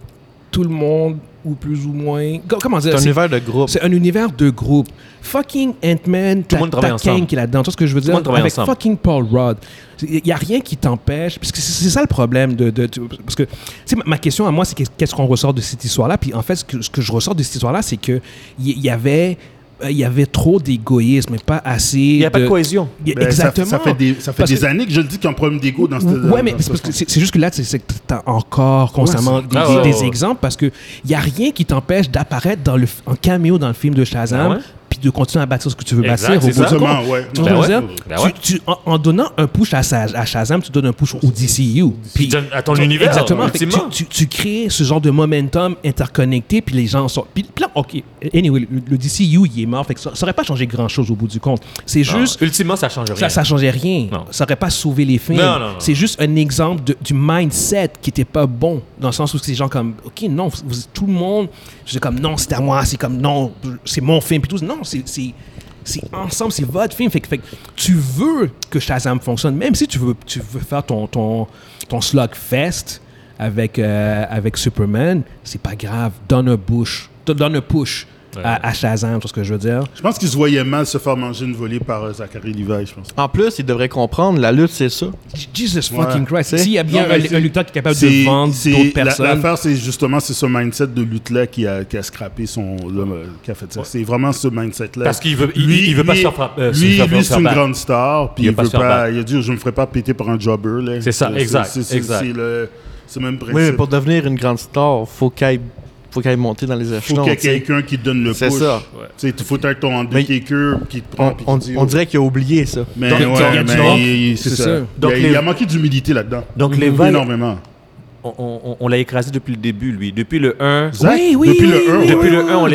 tout le monde ou plus ou moins. Co- Comment dire C'est un univers de groupe. C'est un univers de groupe. Fucking Ant-Man, Tout le monde travaille ensemble. Qui est là-dedans. Tu vois ce que je veux dire? monde travaille Avec ensemble. fucking Paul Rudd. Il n'y a rien qui t'empêche. Parce que c'est ça le problème. De, de- de- parce que, tu sais, ma, ma question à moi, c'est qu'est- qu'est-ce qu'on ressort de cette histoire-là? Puis en fait, ce que, ce que je ressors de cette histoire-là, c'est qu'il y, y avait. Euh, Il y avait trop d'égoïsme et pas assez. Il n'y a pas de cohésion. Ben, ça- Exactement. Ça, fait des, ça fait des que- années que je le dis qu'il y a un problème d'ego dans cette. Ouais, mais c'est ce juste que là, c'est que tu as encore constamment des, Ah des- ouais, des ouais. exemples parce qu'il n'y a rien qui t'empêche d'apparaître dans le, f- en caméo dans le film de Shazam Ah de continuer à bâtir ce que tu veux Exact, bâtir. au bout ça. ouais. Tu Ben ouais. Ben Tu- en, en donnant un push à, Shazam, tu donnes un push au DCU. Puis, donnes à ton univers, Exactement. Tu, tu- crées ce genre de momentum interconnecté, puis les gens sont. Puis, puis là, OK. Anyway, le, le DCU, il est mort. Fait que ça n'aurait pas changé grand-chose au bout du compte. C'est juste. Ultimement, ça change rien. Ça, ça changeait rien. Non. Ça aurait pas sauvé les films. C'est juste un exemple de- du mindset qui était pas bon. Dans le sens où ces gens comme, OK, non, vous- tout le monde, c'est comme, non, c'est à moi, c'est comme, non, c'est mon film. Puis tout, non, c'est- ensemble, c'est votre film. Fait, que- tu veux que Shazam fonctionne, même si tu veux, tu veux faire ton, ton, slugfest avec, euh, avec Superman, c'est pas grave. Donne un push. Donne un push à, à Shazam, vois ce que je veux dire? Je pense qu'ils se voyaient mal se faire manger une volée par euh, Zachary Levi, je pense. En plus, ils devraient comprendre, la lutte, c'est ça. Jesus Ouais. fucking Christ. C'est- S'il y a bien Non, un, un lutteur qui est capable de vendre d'autres la- personnes. L'affaire, c'est justement c'est ce mindset de lutte-là qui a, qui a scrappé son. euh, qui a fait ça. C'est vraiment ce mindset-là. Parce qu'il veut- il- il veut pas se faire frapp- euh, lui, lui, c'est une grande star. Puis Il il, veut pas. Il a dit Je me ferai pas péter par un jobber. là. C'est ça, exact, C'est c'est- exact. c'est le, c'est même principe. Oui, mais pour devenir une grande star, faut qu'elle faut qu'elle monte dans les Il faut échelons. qu'il y ait quelqu'un qui te donne le C'est push. ça. Tu sais, Il faut être ton undertaker qui te prend. On, on- on dirait qu'il a oublié ça. Mais Donc, ouais, mais c'est C'est ça. ça. Il Donc y a- les- il a manqué d'humilité là-dedans. Donc, les vagues- Énormément. On, on- on l'a écrasé depuis le début, lui. Depuis le 1. Zach, Oui, oui, depuis oui, le 1, oui, Depuis oui, le 1, on, on, on-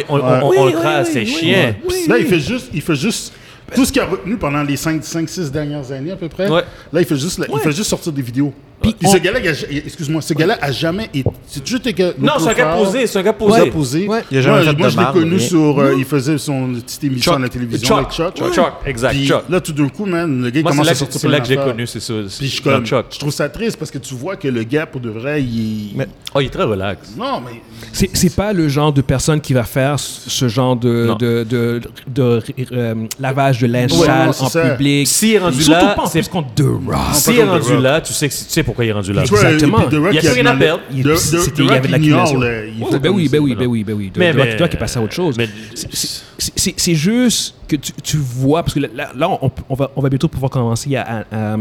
on- Oui, on le crase, oui, c'est oui, chien. oui. Là, il fait juste, il fait juste tout ce qu'il a retenu pendant les 5, 6 dernières années à peu près. Ouais. Là, il fait juste, il Ouais. fait juste sortir des vidéos. Puis on- ce gars-là, excuse-moi, ce gars-là a jamais été. C'est toujours été que- Non, c'est un gars posé, c'est un gars posé. posé. posé. Ouais. Il a jamais moi, fait moi, de je l'ai connu sur. euh, il faisait son petite émission à la télévision Chuck. avec Chuck. Ouais. Chuck, exact, Puis Chuck. là, tout d'un coup, man, le gars Moi, c'est commence là, à que- sortir c'est là que j'ai connu, c'est ça. Puis je, comme, je trouve ça triste parce que tu vois que le gars, pour de vrai, il. Mais- Oh, il est très relax. Non, mais. C'est c'est pas le genre de personne qui va faire ce genre de, Non. de, de, de, euh, lavage de linge Ouais, sale non, c'est en ça. public. S'il est rendu Surtout là, pas en c'est- plus contre The Rock. S'il est The rendu Rock. là, tu sais, que- tu sais pourquoi il est rendu là. Vois, Exactement. et puis The Rock, Il y a plus rien à perdre. Il- The- c'était- The- The il y Rock, avait de ignore, l'accumulation. là, il Oh, fait ben comme oui, ben oui, ben oui, ben oui. Mais- mais- The Rock est passé à autre chose. mais- C'est- c'est- C'est c'est juste que tu, tu vois, parce que là, là, on, on va, on va bientôt pouvoir commencer à, à, à-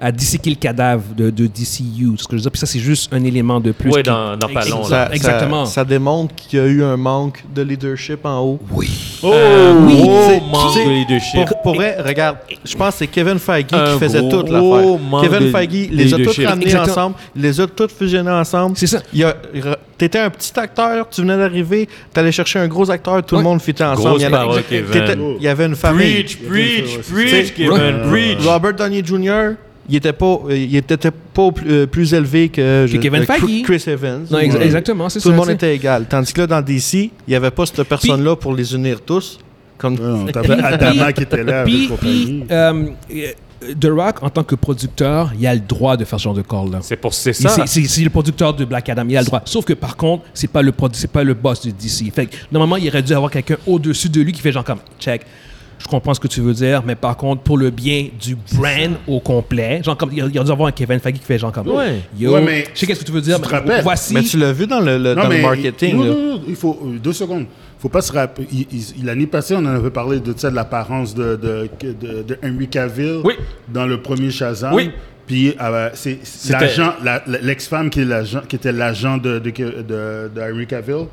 à disséquer le cadavre de, de DCU. Ce que je veux dire, puis ça, c'est juste un élément de plus. Qui- dans- dans pas long. Ça, Exactement. Ça, ça démontre qu'il y a eu un manque de leadership en haut. Oui. Oh! Un oui, gros c'est- manque de leadership. Pour, pour vrai, regarde, je pense que c'est Kevin Feige Un qui faisait gros toute l'affaire. manque Kevin de Feige les a tous ramenés Exactement. ensemble, il les a tous fusionnés ensemble. C'est ça. Il y a- T'étais un petit acteur, tu venais d'arriver, t'allais chercher un gros acteur, tout Ouais. le monde fitait ensemble. Grosse il, y en a- parole, t'étais- Kevin. il y avait une famille. Preach, preach, preach, Kevin, preach. Robert Downey Jr., il était pas, euh, il était pas plus, euh, plus élevé que, je- Kevin euh, Feige. Chris Evans. Non, ex- Ouais. exactement, c'est ça. Tout le monde était égal. Tandis que là, dans DC, il n'y avait pas cette personne-là pour les unir tous. Comme... Non, T'avais Adama qui était là Puis, puis euh, The Rock, en tant que producteur, il a le droit de faire ce genre de call-là. C'est pour c'est ça. C'est le producteur de Black Adam, il a le droit. Sauf que par contre, c'est pas le c'est pas le boss de DC. Fait que, normalement, il aurait dû avoir quelqu'un au-dessus de lui qui fait genre comme check. Je comprends ce que tu veux dire, mais par contre, pour le bien du brand au complet, genre comme il aurait dû avoir un Kevin Feige qui fait genre comme Ouais. yo, Ouais, mais je sais qu'est-ce que tu veux dire. tu te mais. Voici. Mais tu l'as vu dans le, le- Non, dans le mais marketing. non, là. non, non, il faut euh, deux secondes. Faut pas se rappeler. il- il- L'année passée, on en avait parlé de, de l'apparence de, de, de, de Henry Cavill Oui. dans le premier Shazam. Oui. Puis euh, c'est l'agent, la- la- l'ex-femme qui, était l'agent de, de, de, de Henry Cavill.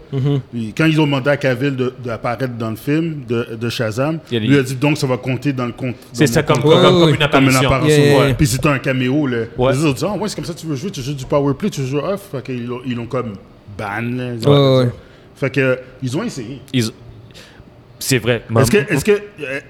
Puis Quand ils ont demandé à Cavill d'apparaître dans le film de, de Shazam, Il lui a dit donc ça va compter dans le compte. C'est ça comme, comme, Ouais, comme une. Comme apparition. Yeah, yeah, yeah. Puis c'était un caméo. Là. Ouais. Les autres ah ouais, c'est comme ça que tu veux jouer, tu joues du power play, tu joues off. Fait ils l'ont comme ban. Là, ouais. Fait que, ils ont essayé. Ils- C'est vrai. Est-ce que, est-ce que,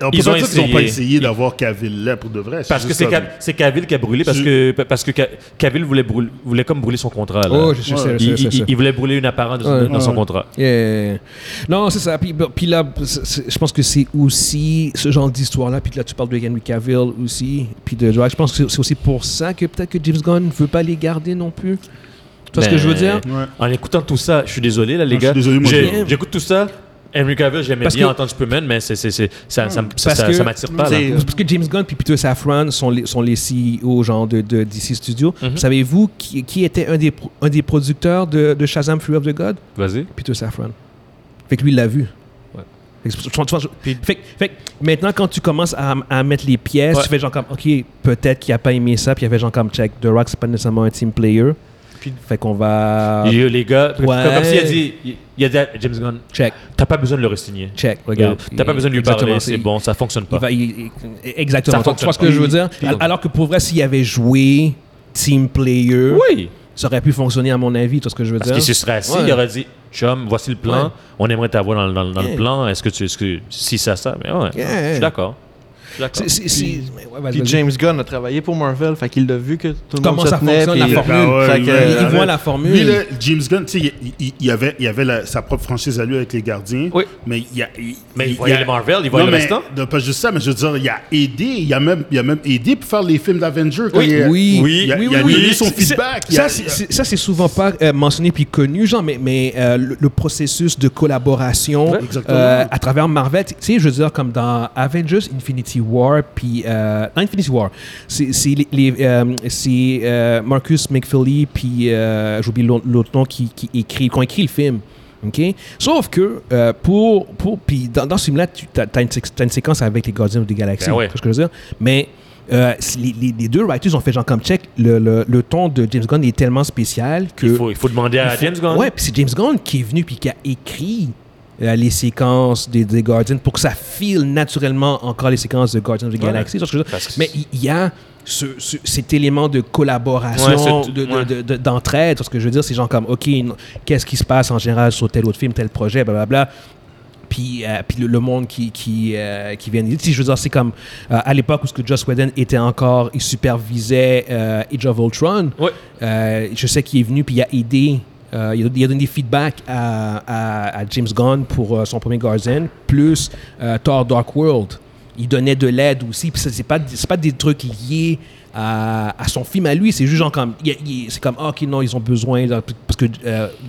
on peut Ils pas ont dire qu'ils n'ont pas essayé. d'avoir Cavill là pour de vrai? c'est Parce que c'est c'est Cavill qui a brûlé parce que parce que Ca- Cavill voulait brûler- voulait comme brûler son contrat. Là. Oh, je sais, Ouais. je sais, il, voulait brûler une apparence dans, Ouais. dans son Ouais. contrat. Yeah. Non, c'est ça. Puis, là, c'est- c'est- je pense que c'est aussi ce genre d'histoire-là. Puis là, tu parles de Henry Cavill aussi. Puis de. Je pense que c'est- aussi pour ça que peut-être que James Gunn ne veut pas les garder non plus. Tu vois ce que je veux dire? Ouais. En écoutant tout ça, je suis désolé, là, les Non, je gars. suis désolé, moi, J'ai- je- J'écoute tout ça. Henry Cavill, j'aimais bien que- en tant que Superman, mais c'est, ça, ça, m'attire pas. Parce que James Gunn puis Peter Safran sont les, sont les CEO genre de, de DC Studios. Mhm. Savez-vous qui, qui était un des, un des producteurs de, de Shazam Fury of the God? Vas-y. Peter Safran. Fait que lui, il l'a vu. Fait fait, maintenant, quand tu commences à, à mettre les pièces, Ouais. tu fais genre comme, OK, peut-être qu'il a pas aimé ça, puis il y avait genre comme, check, The Rock, c'est pas nécessairement un team player. Fait qu'on va... Les gars, Ouais. comme s'il a dit, il, a dit à James Gunn, Check, t'as pas besoin de le resigner. check, regarde. T'as pas besoin de lui Exactement, parler, c'est bon, ça fonctionne pas. Il va, il- il- exactement. Ça Tu vois ce que je veux dire? Puis- Alors que pour vrai, s'il avait joué team player, Oui. ça aurait pu fonctionner à mon avis, tu vois ce que je veux Parce dire? qu'il se serait assis, Ouais. il aurait dit, chum, voici le plan, Ouais. on aimerait t'avoir dans, dans- dans Yeah. le plan, est-ce que tu, est-ce que, si ça, ça, mais ouais, Yeah. je suis d'accord. Puis. James Gunn a travaillé pour Marvel, fait qu'il l'a vu que tout le Comment monde se ça tenait. fonctionne, la formule? Ah ouais, que, il voit la formule. Lui, là, James Gunn, tu sais, il, avait, il avait la- sa propre franchise à lui avec les gardiens. Oui. Mais il, a, il, Mais il il voyait a- les Marvel, il voyait non, le restant. non, pas juste ça, mais je veux dire, il a aidé, il a même, il a même aidé pour faire les films d'Avengers. Oui, il a- oui, Oui, il a, oui, il a oui, donné oui. son feedback. Ça, a- c'est- c'est- ça, c'est souvent pas euh, mentionné puis connu, genre, mais, mais euh, le, processus de collaboration euh, à travers Marvel, tu sais, je veux dire, comme dans Avengers Infinity War, puis euh, Infinity War, c'est les, les, euh, c'est, euh, Marcus McFeely, puis euh, j'oublie l'autre nom qui, qui écrit, qui ont écrit le film. OK? Sauf que euh, pour, pour. Puis dans, dans ce film-là, tu as, une, sé- t'as une séquence avec les Gardiens des Galaxies. Ben ouais. ce que je veux dire? Mais euh, les, les- les deux writers ont fait genre comme check. Le, le, le ton de James Gunn est tellement spécial que. Il faut, il faut demander à James Gunn. Ouais, puis c'est James Gunn qui est venu puis qui a écrit euh, les séquences des, des Guardians pour que ça file naturellement encore les séquences de Guardians of the. Galaxy. que Mais il y a ce, ce- cet élément de collaboration, Ouais, c'est- de- d'entraide. ce que je veux dire, c'est genre comme, OK, qu'est-ce qui se passe en général sur tel autre film, tel projet, blablabla. Puis, euh, puis le, le monde qui, qui, euh, qui vient sais, Je veux dire, c'est comme euh, à l'époque où ce que Joss Whedon était encore, il supervisait euh, Age of Ultron. Je sais qu'il est venu puis il a aidé, euh, il, a, donné des feedbacks à, James Gunn pour euh, son premier Guardian, plus euh, Thor Dark World. Il donnait de l'aide aussi, puis c'est pas, pas des trucs liés à, son film à lui, c'est juste genre comme, c'est comme, ah, ok, non, ils ont besoin, parce que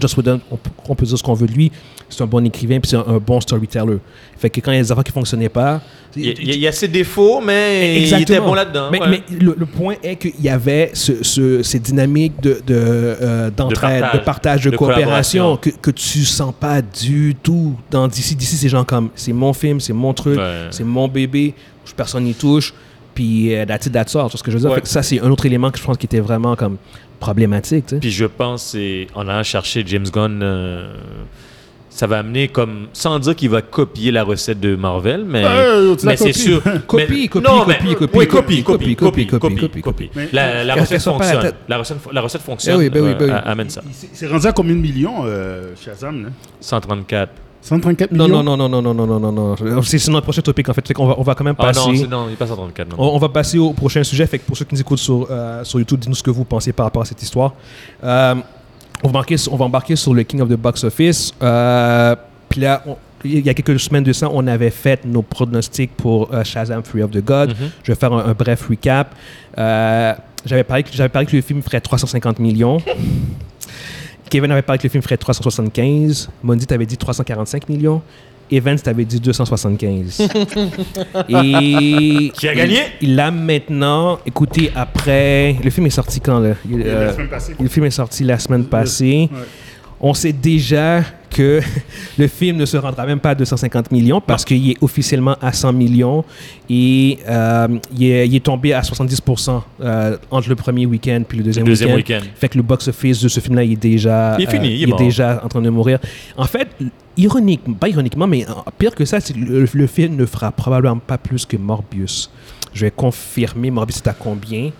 Joss Whedon, on, on peut dire ce qu'on veut de lui, c'est un bon écrivain, puis c'est un, un bon storyteller. Fait que quand il y a des affaires qui fonctionnaient pas, Il y, a- il y a ses défauts, mais il était bon là-dedans. mais, ouais. mais le, le point est qu'il y avait ce, ce- ces dynamiques de, de, euh, d'entraide, de, partage, partage, de, de coopération que, que tu sens pas du tout dans DC. DC, c'est genre comme, c'est mon film, c'est mon truc, Ouais. c'est mon bébé, personne n'y touche, puis euh, that's it, that's all. Ce que je veux dire? Ouais. Fait que ça, c'est un autre élément que je pense qui était vraiment comme problématique. Puis je pense en allant chercher James Gunn, euh, ça va amener comme sans dire qu'il va copier la recette de Marvel, mais la mais c'est sûr. Copie, copie, non, copie, mais- copie, oui, copie, copie, copie, copie, copie, La, recette la fonctionne. La recette, la recette fonctionne. oui, ben oui, ben oui. euh, amène ça. C'est rendu à combien de millions, euh, Shazam là? 134. 134 Non, millions? non, non, non, non, non, non, non, non, non. C'est notre prochain topic, en fait. Fait qu'on va, on va quand même Ah passer... non, non, il est pas 134. Non. On, on va passer au prochain sujet. Fait que pour ceux qui nous écoutent sur, euh, sur YouTube, dites-nous ce que vous pensez par rapport à cette histoire. Euh, on, va embarquer, sur- on va embarquer sur le King of the Box Office. Euh, Puis là, on- il y a quelques semaines de ça, on avait fait nos pronostics pour euh, Shazam Free of the God. Mhm. Je vais faire un, un bref recap. Euh, j'avais parlé, j'avais parlé que le film ferait 350 millions. Kevin avait parlé que le film ferait 375. Mondi t'avait dit 345 millions. Evans t'avait dit 275. Et Qui a gagné? Il l'a maintenant. Écoutez, après, le film est sorti quand là? Il- La euh, semaine passée. Le film est sorti la semaine passée. Ouais. On sait déjà que le film ne se rendra même pas à 250 millions parce qu'il est officiellement à 100 millions et euh, il, est, il est tombé à 70% euh, entre le premier week-end puis le deuxième, Le deuxième week-end. week-end. Fait que le box-office de ce film-là il est déjà, euh, Il est fini, il est est mort. déjà en train de mourir. En fait, ironique, pas ironiquement, mais euh, pire que ça, c'est que le, le film ne fera probablement pas plus que Morbius. Je vais confirmer Morbius c'est à combien.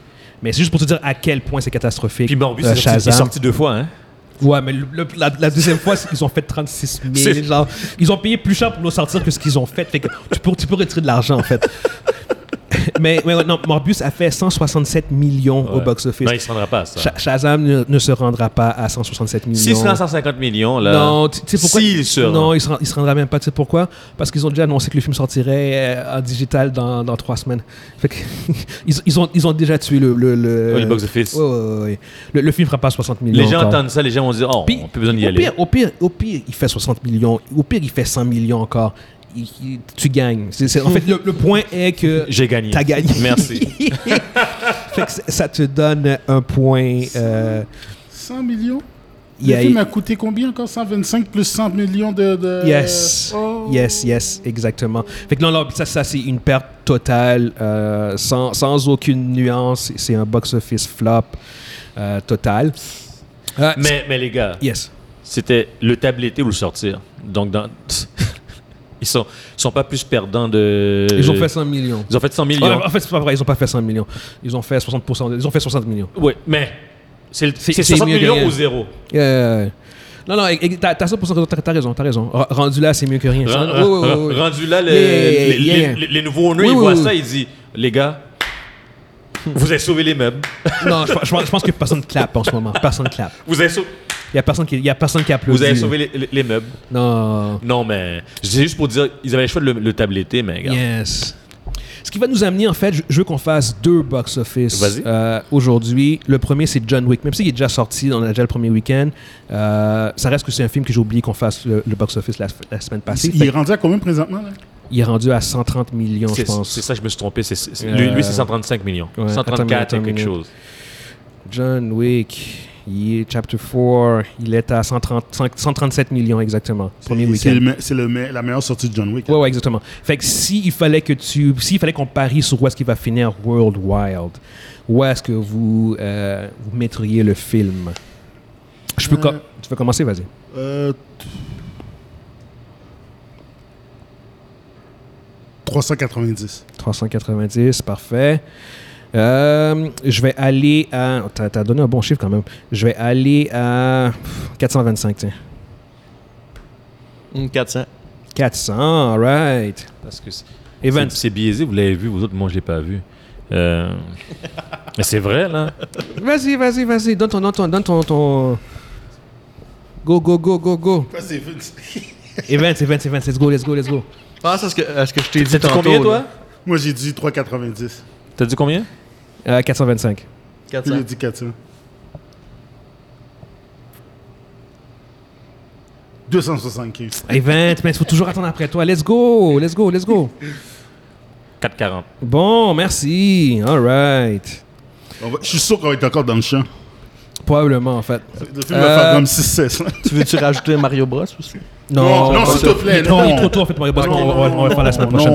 Mais c'est juste pour te dire à quel point c'est catastrophique. Puis Morbius euh, est sorti- il est sorti deux fois. Hein? Ouais, mais le- le- la, la deuxième fois, qu'ils ont fait 36 000. C'est- Genre, ils ont payé plus cher pour nous sortir que ce qu'ils ont fait. Fait que tu peux, tu peux retirer de l'argent, en fait. mais, mais non, Morbius a fait 167 millions au box-office. Non, il se rendra pas à ça. Sha- Shazam ne, ne se rendra pas à 167 millions. S'il se rend à 150 millions, là. Non, tu sais pourquoi S'il se rend. Non, il se, rend- il se rendra même pas. Tu sais pourquoi? Parce qu'ils ont déjà annoncé que le film sortirait euh, en digital dans, dans trois semaines. Fait que ils, ils ont, ils ont déjà tué le le le, Ouais, le box-office. Ouais, ouais, ouais. Le, le film fera pas 60 millions. Les gens encore. entendent ça, les gens vont dire, oh, Puis, on n'a plus besoin d'y au aller. Pire, au, pire, au pire, il fait 60 millions. Au pire, il fait 100 millions encore. Il- tu gagnes. C'est- c'est- en fait, le, le point est que J'ai gagné. T'as gagné. Merci. fait que c- ça te donne un point. euh, 100 millions? Le film a coûté combien encore? 125 plus 100 millions de. de- Yes, Oh. yes, yes, exactement. Fait que non, non, ça, ça c'est une perte totale, euh, sans, sans aucune nuance. C'est un box-office flop euh, total. Euh, mais, mais les gars, Yes. c'était le tabletté ou le sortir? Donc, dans... ils sont, ils sont pas plus perdants de. Ils ont fait 100 millions. Ils ont fait 100 millions. Ouais, en fait, c'est pas vrai, ils ont pas fait 100 millions. Ils ont fait 60%, de- ils ont fait 60 millions. Oui, mais c'est le- C'est- c'est c'est 60 mieux que millions rien. ou zéro? Euh, non, non, et- et t'as t'as 100% raison, t'as raison, t'as raison. Rendu là, c'est mieux que rien. Ren-. Rendu là, le- Yeah, yeah, yeah, les, yeah. les- les nouveaux owners, Oui, ils oui, voient oui. ça, ils disent Les gars, vous avez sauvé les meubles. Non, je, je pense- je pense que personne clappe en ce moment. Personne clappe. Vous avez, sau- Il y a personne qui, il y a personne qui applaudit. vous avez sauvé les, les- les meubles. Non. Non, mais c'est juste pour dire ils avaient le choix de le, le tabletté, mais regarde. Yes. Ce qui va nous amener, en fait, je, je veux qu'on fasse deux box-office euh, aujourd'hui. Le premier, c'est John Wick. Même s'il est déjà sorti, on a déjà le premier week-end, euh, ça reste que c'est un film que j'ai oublié qu'on fasse le, le box-office la, la semaine passée. Il Fait est rendu à combien présentement là? il est rendu à 130 millions, je pense. c'est ça, je me suis trompé. c'est- c'est- Euh, lui, lui, c'est 135 millions. ouais, 134 attends, et quelque chose. John Wick, il est chapter 4, il est à 130, 137 millions exactement. Premier C'est week-end. c'est me- la meilleure sortie de John Wick. Ouais, ouais, exactement. Fait que s'il fallait que tu, s'il fallait qu'on parie sur où est-ce qu'il va finir World Wild, où est-ce que vous, euh, vous mettriez le film? Je peux, Euh. tu veux commencer, vas-y. Euh, 390. 390, parfait. Euh, je vais aller à. T'as, t'as donné un bon chiffre quand même. Je vais aller à pff, 425, tiens. Hum, 400. 400, alright. Parce que c'est- Evans. c'est c'est biaisé, vous l'avez vu, vous autres, moi, je l'ai pas vu. Euh, Mais c'est vrai, là. Vas-y, vas-y, vas-y. Donne ton, donne ton, donne ton, ton- Go, go, go, go, go. Evans, Evans, Evans. Let's go, let's go, let's go. Pense à ce que, à ce que je t'ai dit tantôt. combien, là. toi? Moi, j'ai dit 390. T'as dit combien? Euh, 425. Puis 400. j'ai dit 400. 275. Evans, mais il faut toujours attendre après toi. Let's go, let's go, let's go. 4,40. Bon, merci. All right. Va- Je suis sûr qu'on va être encore dans le champ. Probablement, en fait. Le film va faire Euh, comme 6-16. Tu veux-tu rajouter Mario Bros aussi? Non, non, s'il te plaît, Non, il est trop tôt, en fait, Mario Bros. Non, on, va- on va le faire la semaine prochaine.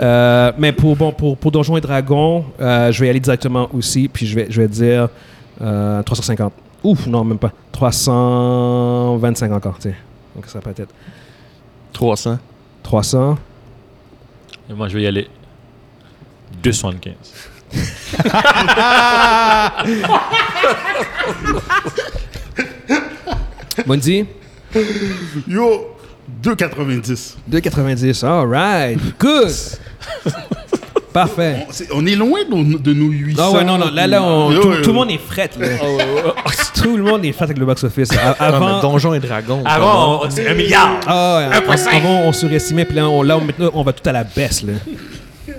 Euh, mais pour, bon, pour, pour Donjons et Dragons, euh, je vais y aller directement aussi, puis je vais, je vais dire euh, 350. Ouf, non, même pas. 325 encore, tiens. Donc ça peut être 300. 300. Et moi, je vais y aller. 275. Mondi, Yo, 2,90. 2,90. All right. Good. Parfait. On, c'est- on est loin de, de nos 800. Ah ouais, non, non, là, là, on- Yo, tout, yo. tout le monde est fret, là. tout le monde est fret avec le box-office. A- Avant, mais Donjons et Dragons. Avant, on- c'est un milliard. Ah ouais, avant, avant, on surestimait, puis là, on, là, on- maintenant, on va tout à la baisse, là.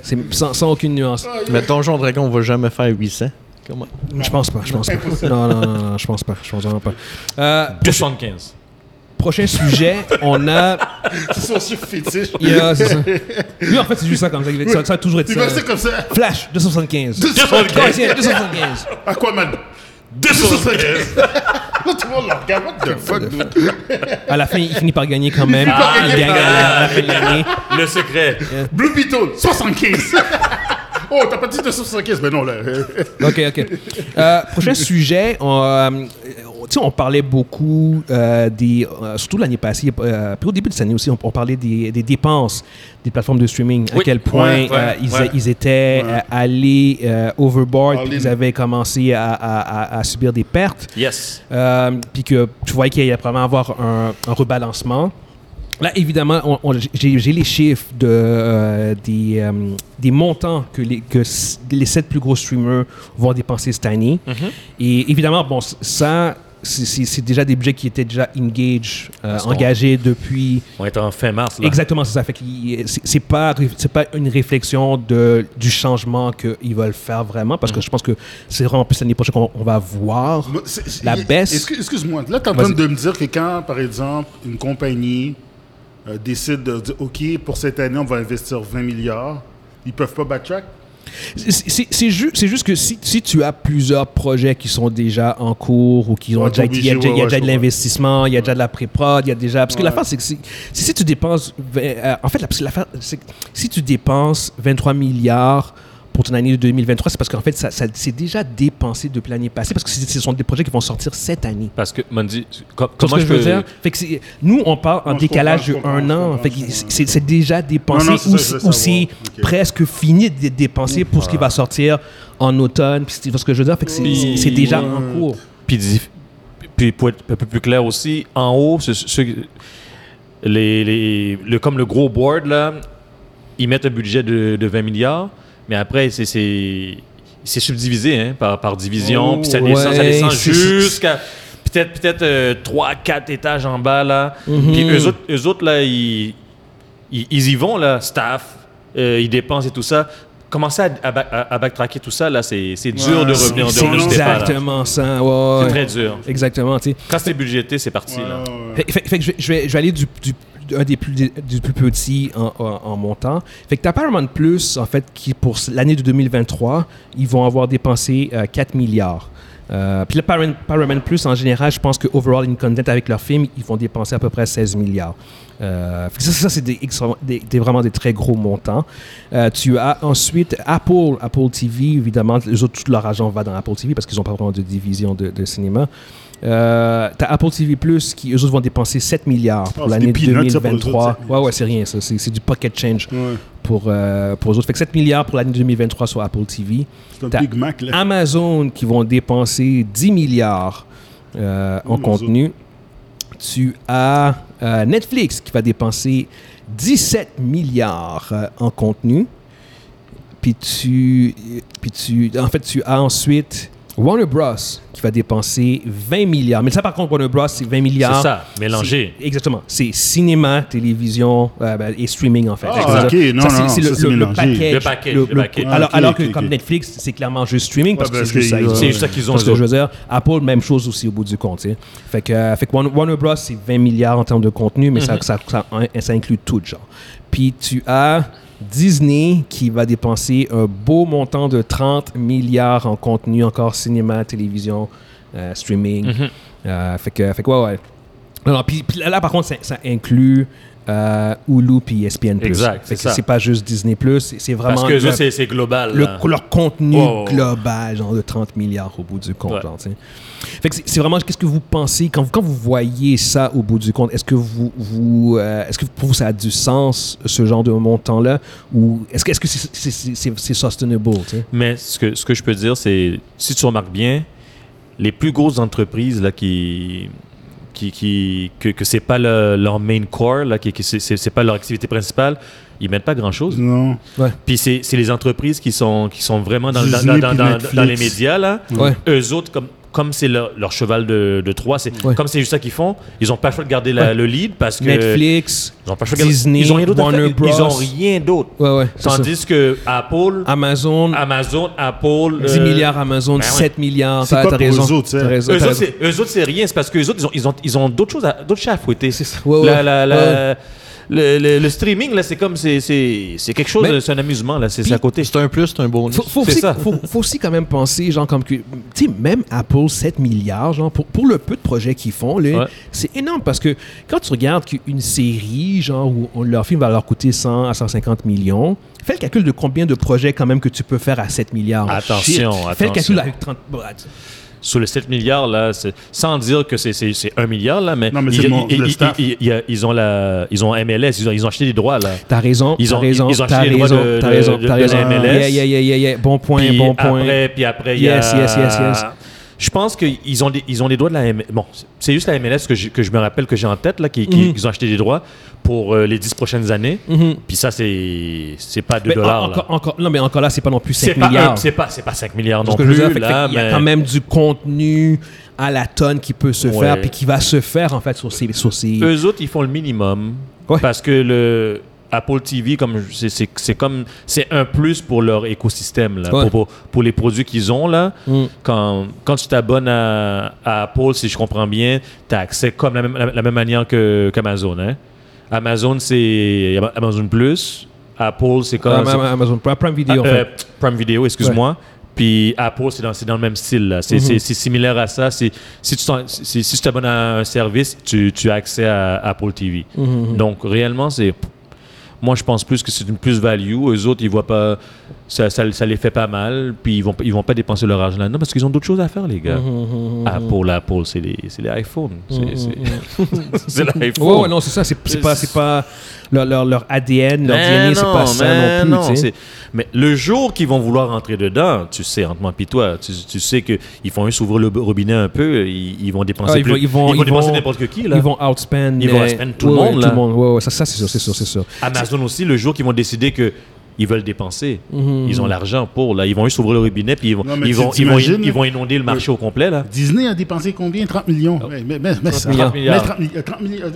C'est sans, sans aucune nuance. Mais Donjons et Dragons, on va jamais faire 800. Comment? Je pense pas, je pense pas. Non, non, non, non, je pense pas, je pense vraiment pas. Euh, 275. prochain sujet, on a... C'est son chiffre fétiche. Yeah, c'est ça. Lui, en fait, c'est juste ça comme ça. Ça, ça a toujours été Il va ça. rester comme ça. Flash, 275. 275. Ouais, tiens, 275. Aquaman. 275. Là, tout le monde le regarde. What the fuck, dude? À la fin, il finit par gagner quand même. il gagner. gagne à la fin de l'année. Le secret. Blue Beetle, 75. oh, t'as pas dit 275, mais non, là. OK, OK. Euh, prochain sujet, on, euh, tu sais, on parlait beaucoup euh, des... euh, surtout l'année passée, euh, puis au début de cette année aussi, on, on parlait des, des dépenses des plateformes de streaming, à quel point ouais, euh, ouais, ils, ouais. ils étaient Ouais. euh, allés euh, overboard, puis ils avaient commencé à, à- à- à subir des pertes. Yes. Euh, puis que tu voyais qu'il y allait probablement avoir un, un rebalancement. Là, évidemment, on- on- j'ai j'ai les chiffres de, euh, des, euh, des montants que les, que s- les sept plus gros streamers vont dépenser cette année. Et évidemment, bon, ça, c'est- c'est c'est déjà des budgets qui étaient déjà engaged, euh, engagés depuis On est en fin mars. Là. Exactement, c'est ça. Fait c'est c'est pas c'est pas une réflexion de du changement qu'ils veulent faire vraiment parce que je pense que c'est vraiment plus l'année prochaine qu'on on va voir. Moi, c'est- c'est- La baisse- excuse- Excuse-moi, là, tu es en train de me dire que quand, par exemple, une compagnie euh, décide de dire OK, pour cette année, on va investir 20 milliards, ils peuvent pas backtrack? C'est- C'est c'est ju- c'est juste que si, si tu as plusieurs projets qui sont déjà en cours ou qui ont Ouais, déjà il y a, déjà- y a de l'investissement, il y a déjà de la pré-prod, il y a déjà parce que Ouais. l'affaire c'est que si, si, si tu dépenses euh, en fait l'affaire c'est si tu dépenses 23 milliards pour ton année de 2023, c'est parce qu'en fait, ça, ça c'est déjà dépensé depuis l'année passée, parce que ce sont des projets qui vont sortir cette année. Parce que, Mondi, com- comment je veux peux- dire? Fait que c'est- nous, on parle en Non, décalage de un an. c'est déjà dépensé Non, non, c'est ou, c'est presque fini d'être dépensé pour ce qui va sortir en automne. Puis, tu vois ce que je veux dire? C'est- déjà en cours. Puis, puis pour être un peu plus clair aussi, en haut, ce- ce- les, les- le, comme le gros board, là, ils mettent un budget de, de 20 milliards, mais après, c'est- c'est c'est subdivisé hein, par, par division, Oh, puis ça descend, ça descend jusqu'à peut-être peut-être 3, 4 étages en bas, là. Mhm. Puis eux autres, eux autres, là, ils, ils, ils y vont, là, staff, euh, ils dépensent et tout ça. Commencer à, à, à- à backtracker tout ça, là, c'est c'est dur Ouais, de revenir de du départ, là. exactement ça. ouais, C'est très dur. Exactement. Quand c'est budgété, c'est parti, là. Ouais, ouais. Fait, fait- fait que je vais, je, vais, je vais aller du, du, un des plus, petits en, montant. Fait que tu as Paramount Plus, en fait, qui pour l'année de 2023, ils vont avoir dépensé euh, 4 milliards. Euh, puis le Paramount, Plus, en général, je pense que overall in content avec leurs films, ils vont dépenser à peu près 16 milliards. Euh, ça, c'est des, vraiment des très gros montants. Euh, tu as ensuite Apple, Apple TV, évidemment, les autres, tout leur argent va dans Apple TV parce qu'ils n'ont pas vraiment de division de cinéma. Euh, t'as Apple TV Plus qui eux autres vont dépenser 7 milliards pour Oh, c'est l'année des peanuts, ça, pour eux 2023. autres, ça. ouais, ouais, c'est rien, ça. C'est du pocket change Ouais. pour, euh, pour eux autres. Fait que 7 milliards pour l'année 2023 sur Apple TV. C'est un T'as Big Mac, là. Amazon qui vont dépenser 10 milliards euh, en contenu. Tu as Netflix qui va dépenser 17 milliards en contenu. Puis tu, puis tu, en fait, tu as ensuite Warner Bros. qui va dépenser 20 milliards. Mais ça, par contre, Warner Bros, c'est 20 milliards. C'est ça, mélangé. Exactement. C'est cinéma, télévision euh, ben, et streaming, en fait. Ah, C'est- ok. Non, ça, non, c'est non, le, le- package. Le package, le- package. alors, Ah, alors que comme Netflix, c'est clairement juste streaming parce Ouais, que parce c'est juste ça. euh, ils ont. C'est juste ça qu'ils ont, Parce que je veux dire, Apple, même chose aussi au bout du compte. tu sais. Fait que, euh, fait que Warner, Warner Bros, c'est 20 milliards en termes de contenu, mais ça, ça, ça, ça inclut tout, genre. Puis tu as Disney qui va dépenser un beau montant de 30 milliards en contenu, encore cinéma, télévision, euh, streaming. Mhm. Euh, fait que, fait que, ouais, ouais. Non, non, puis, puis là, là, par contre, ça, ça inclut euh, Hulu puis ESPN+. Exact, c'est ça. c'est pas juste Disney+, c'est c'est vraiment... Parce que le- eux, c'est global. le, leur contenu global, genre de 30 milliards au bout du compte. Ouais. genre, fait que c'est- vraiment, qu'est-ce que vous pensez, quand vous, quand vous voyez ça au bout du compte, est-ce que, vous, vous, euh, est-ce que pour vous ça a du sens, ce genre de montant-là, ou est-ce que est-ce que c'est c'est- c'est- c'est sustainable? Mais ce que, ce que je peux dire, c'est, si tu remarques bien, les plus grosses entreprises là, qui, qui, qui, que, que c'est pas le- leur main core, là, qui, qui c'est, pas leur activité principale, ils mettent pas grand-chose. Non. Puis c'est, c'est les entreprises qui sont, qui sont vraiment dans, les médias, là. Ouais. Eux autres, comme, comme c'est leur, leur cheval de, de Troie, c'est, Ouais. comme c'est juste ça qu'ils font, ils ont pas le choix de garder la- Ouais. le lead parce que... Netflix, Ils ont pas choix Disney, ils ont rien Warner faire. Ils- Ils ont Bros. rien d'autre. ouais, ouais, c'est ça. Tandis que Apple, Amazon, Amazon, Apple... 10 euh, milliards Amazon, ben ouais. 7 milliards, C'est quoi raison. eux autres, ça? T'as raison, Eux t'as raison. eux autres, c'est rien. C'est parce qu'eux autres, ils ont, ils ont, ils ont d'autres choses, à, d'autres chats à fouetter. C'est ça. Ouais, ouais. La- la- la- Ouais. Le, le- le streaming, là, c'est comme, c'est, c'est, c'est quelque chose, c'est un amusement, là, c'est, à côté. C'est un plus, c'est un bonus. Faut, faut C'est aussi, ça. Faut, faut aussi quand même penser, genre, comme que, tu sais, même Apple, 7 milliards, genre, pour, pour le peu de projets qu'ils font, là, Ouais. c'est énorme parce que quand tu regardes qu'une série, genre, où on- leur film va leur coûter 100 à 150 millions, fais le calcul de combien de projets quand même que tu peux faire à 7 milliards. Attention, Shit. Fais le attention. calcul avec 30. Sur les 7 milliards, là, sans dire que c'est, c'est, c'est 1 milliard, là, mais, Non, mais ils, mon- ont la, ils ont MLS, ils ont, ils ont acheté des droits, là. T'as raison, Ils ont- raison, ils ont acheté les droits de- t'as de- raison, de- t'as de la MLS. Yeah, yeah, yeah, yeah, yeah. Bon point, Puis bon point. Après, puis après, il y a... Yes, yes, yes, yes. Je pense qu'ils ont, des, ils ont des droits de la MLS. Bon, c'est juste la MLS que je, que je me rappelle que j'ai en tête, là, qui, qui- Mhm. qu'ils ont acheté des droits pour euh, les 10 prochaines années. Mhm. Puis ça, c'est pas 2 Mais en- dollars. là. encore- non, mais encore là, c'est pas non plus C'est 5 pas, milliards. c'est pas, pas 5 milliards non plus. dire. Fait que- là, fait qu'il y a mais- quand même du contenu à la tonne qui peut se Ouais. faire puis qui va se faire en fait sur ces. Sur ces... Eux autres, ils font le minimum. Ouais. Parce que le Apple TV, comme c'est- c'est c'est comme c'est un plus pour leur écosystème là, Ouais. pour, pour, pour les produits qu'ils ont là. Mm. Quand, quand tu t'abonnes à, à Apple, si je comprends bien, tu as accès comme la même, la, la même manière que qu'Amazon. Hein? Amazon, c'est Amazon Plus. Apple, c'est comme Am- Amazon Prime, Video. Ah, euh, fait. Prime Video, excuse-moi. Puis Apple, c'est dans, c'est dans le même style. C'est c'est- c'est similaire à ça. C'est- Si tu si, si tu t'abonnes à un service, tu, tu as accès à Apple TV. Mhm. Donc, réellement, c'est. Moi, je pense plus que c'est une plus-value. Eux autres, ils voient pas. Ça, ça, ça les fait pas mal. Puis, ils vont, ils vont pas dépenser leur argent là-dedans parce qu'ils ont d'autres choses à faire, les gars. Mhm. Apple, Apple, c'est les, c'est les iPhones. C'est Mhm. c'est- l'iPhone. Non, c'est ça. C'est pas, c'est pas leur, leur, leur ADN, leur Mais DNA, c'est pas ça mais non plus. Mais le jour qu'ils vont vouloir rentrer dedans, tu sais, entre moi et toi, tu, tu sais qu'ils font juste ouvrir le robinet un peu, ils, ils vont dépenser Ah, ils plus. vont- ils vont- ils dépenser n'importe qui, là. Ils vont outspend. Ils vont outspend tout le monde, ouais, là. Tout le monde, ouais, ouais, ça, ça c'est sûr, c'est sûr, c'est sûr. Amazon aussi, le jour qu'ils vont décider que ils veulent dépenser, Mhm. ils ont l'argent pour, là. Ils vont juste ouvrir le robinet, puis ils vont, Non, ils vont, ils vont, ils vont inonder le marché au complet, là. Disney a dépensé combien? 30 millions. Ouais, mais, mais, mais, ça. milliards. Mais 30, mi- euh, 30 milli- euh,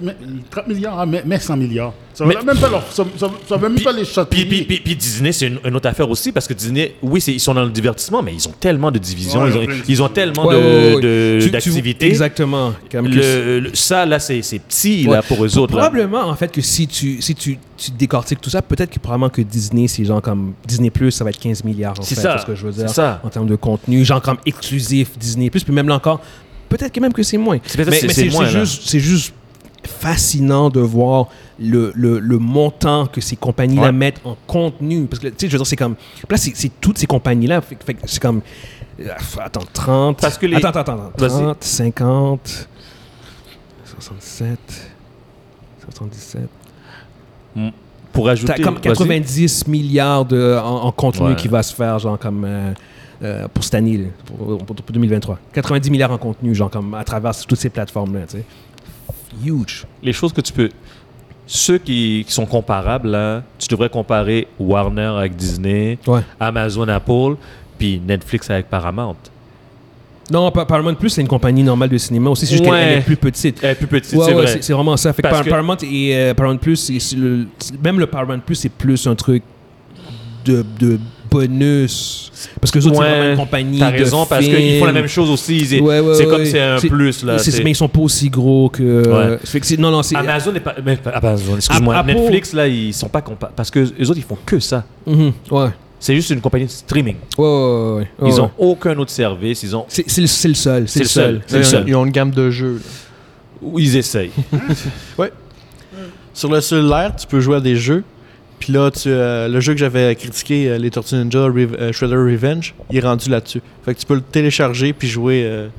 30 milliards, ah, mais 100 milliards. Ça va Mais- même pas, leur, ça, ça- même Puis- pas les Puis, puis, puis- puis Disney, c'est une, une autre affaire aussi, parce que Disney, oui, ils sont dans le divertissement, mais ils ont tellement de divisions, Ouais, ils, ont, ils ont tellement Ouais, de- d'activités. Exactement. Le- le- ça, là, c'est c'est petit, Ouais. là, pour eux autres. là. Probablement, en fait, que si tu, si tu, tu décortiques tout ça, peut-être que probablement que Disney, c'est genre comme Disney Plus, ça va être 15 milliards en fait. ça. C'est ce que je veux dire. C'est ça. En termes de contenu, genre comme exclusif Disney Plus, puis même là encore, peut-être que même que c'est moins. C'est peut-être Mais, juste, c'est juste fascinant de voir le, le, le montant que ces compagnies-là Ouais. mettent en contenu. Parce que, tu sais, je veux dire, c'est comme. Là, c'est toutes ces compagnies-là. Fait, fait c'est comme. euh, Attends, 30. Parce que les- Attends, attends, attends. Vas-y. 30, 50, 67, 77. Pour ajouter. T'as comme vas-y. 90 milliards de, en, en contenu Ouais. qui va se faire, genre comme euh, euh, pour cette année, pour- pour 2023. 90 milliards en contenu, genre comme à travers toutes ces plateformes-là, tu sais. Huge. Les choses que tu peux. Ceux qui, qui sont comparables, là, tu devrais comparer Warner avec Disney, Ouais. Amazon, Apple, puis Netflix avec Paramount. Non, Pa- Paramount Plus, c'est une compagnie normale de cinéma aussi, c'est juste Ouais. qu'elle est plus petite. Elle est plus petite, Ouais, c'est ouais, vrai. c'est vraiment ça. Fait que Parce Par- que- Paramount et euh, Paramount Plus, le- même le Paramount Plus, c'est plus un truc de, de bonus. Parce que les autres, c'est Ouais, vraiment une compagnie. T'as de raison, parce qu'ils font la même chose aussi. ils- Ouais, ouais, c'est ouais, comme ouais. c'est un C'est- plus, là. C'est- c'est- mais ils sont pas aussi gros que. fait que c'est- non, non, c'est. Amazon n'est pas. mais pas- Amazon, excuse-moi. Apple- Netflix, là, ils sont pas compa- Parce que les autres, ils font que ça. Mhm, ouais. C'est juste une compagnie de streaming. Ouais, ouais, ouais, ouais. Ils Ouais. ont aucun autre service. Ils ont. C'est c'est le, c'est le seul. C'est le seul. C'est le seul. Ils ont une gamme de jeux. là. Ils essayent. Sur le cellulaire, tu peux jouer à des jeux. Puis là, tu, euh, le jeu que j'avais critiqué, euh, les Tortues Ninja euh, Shredder Revenge, il est rendu là-dessus. Fait que tu peux le télécharger puis jouer. euh,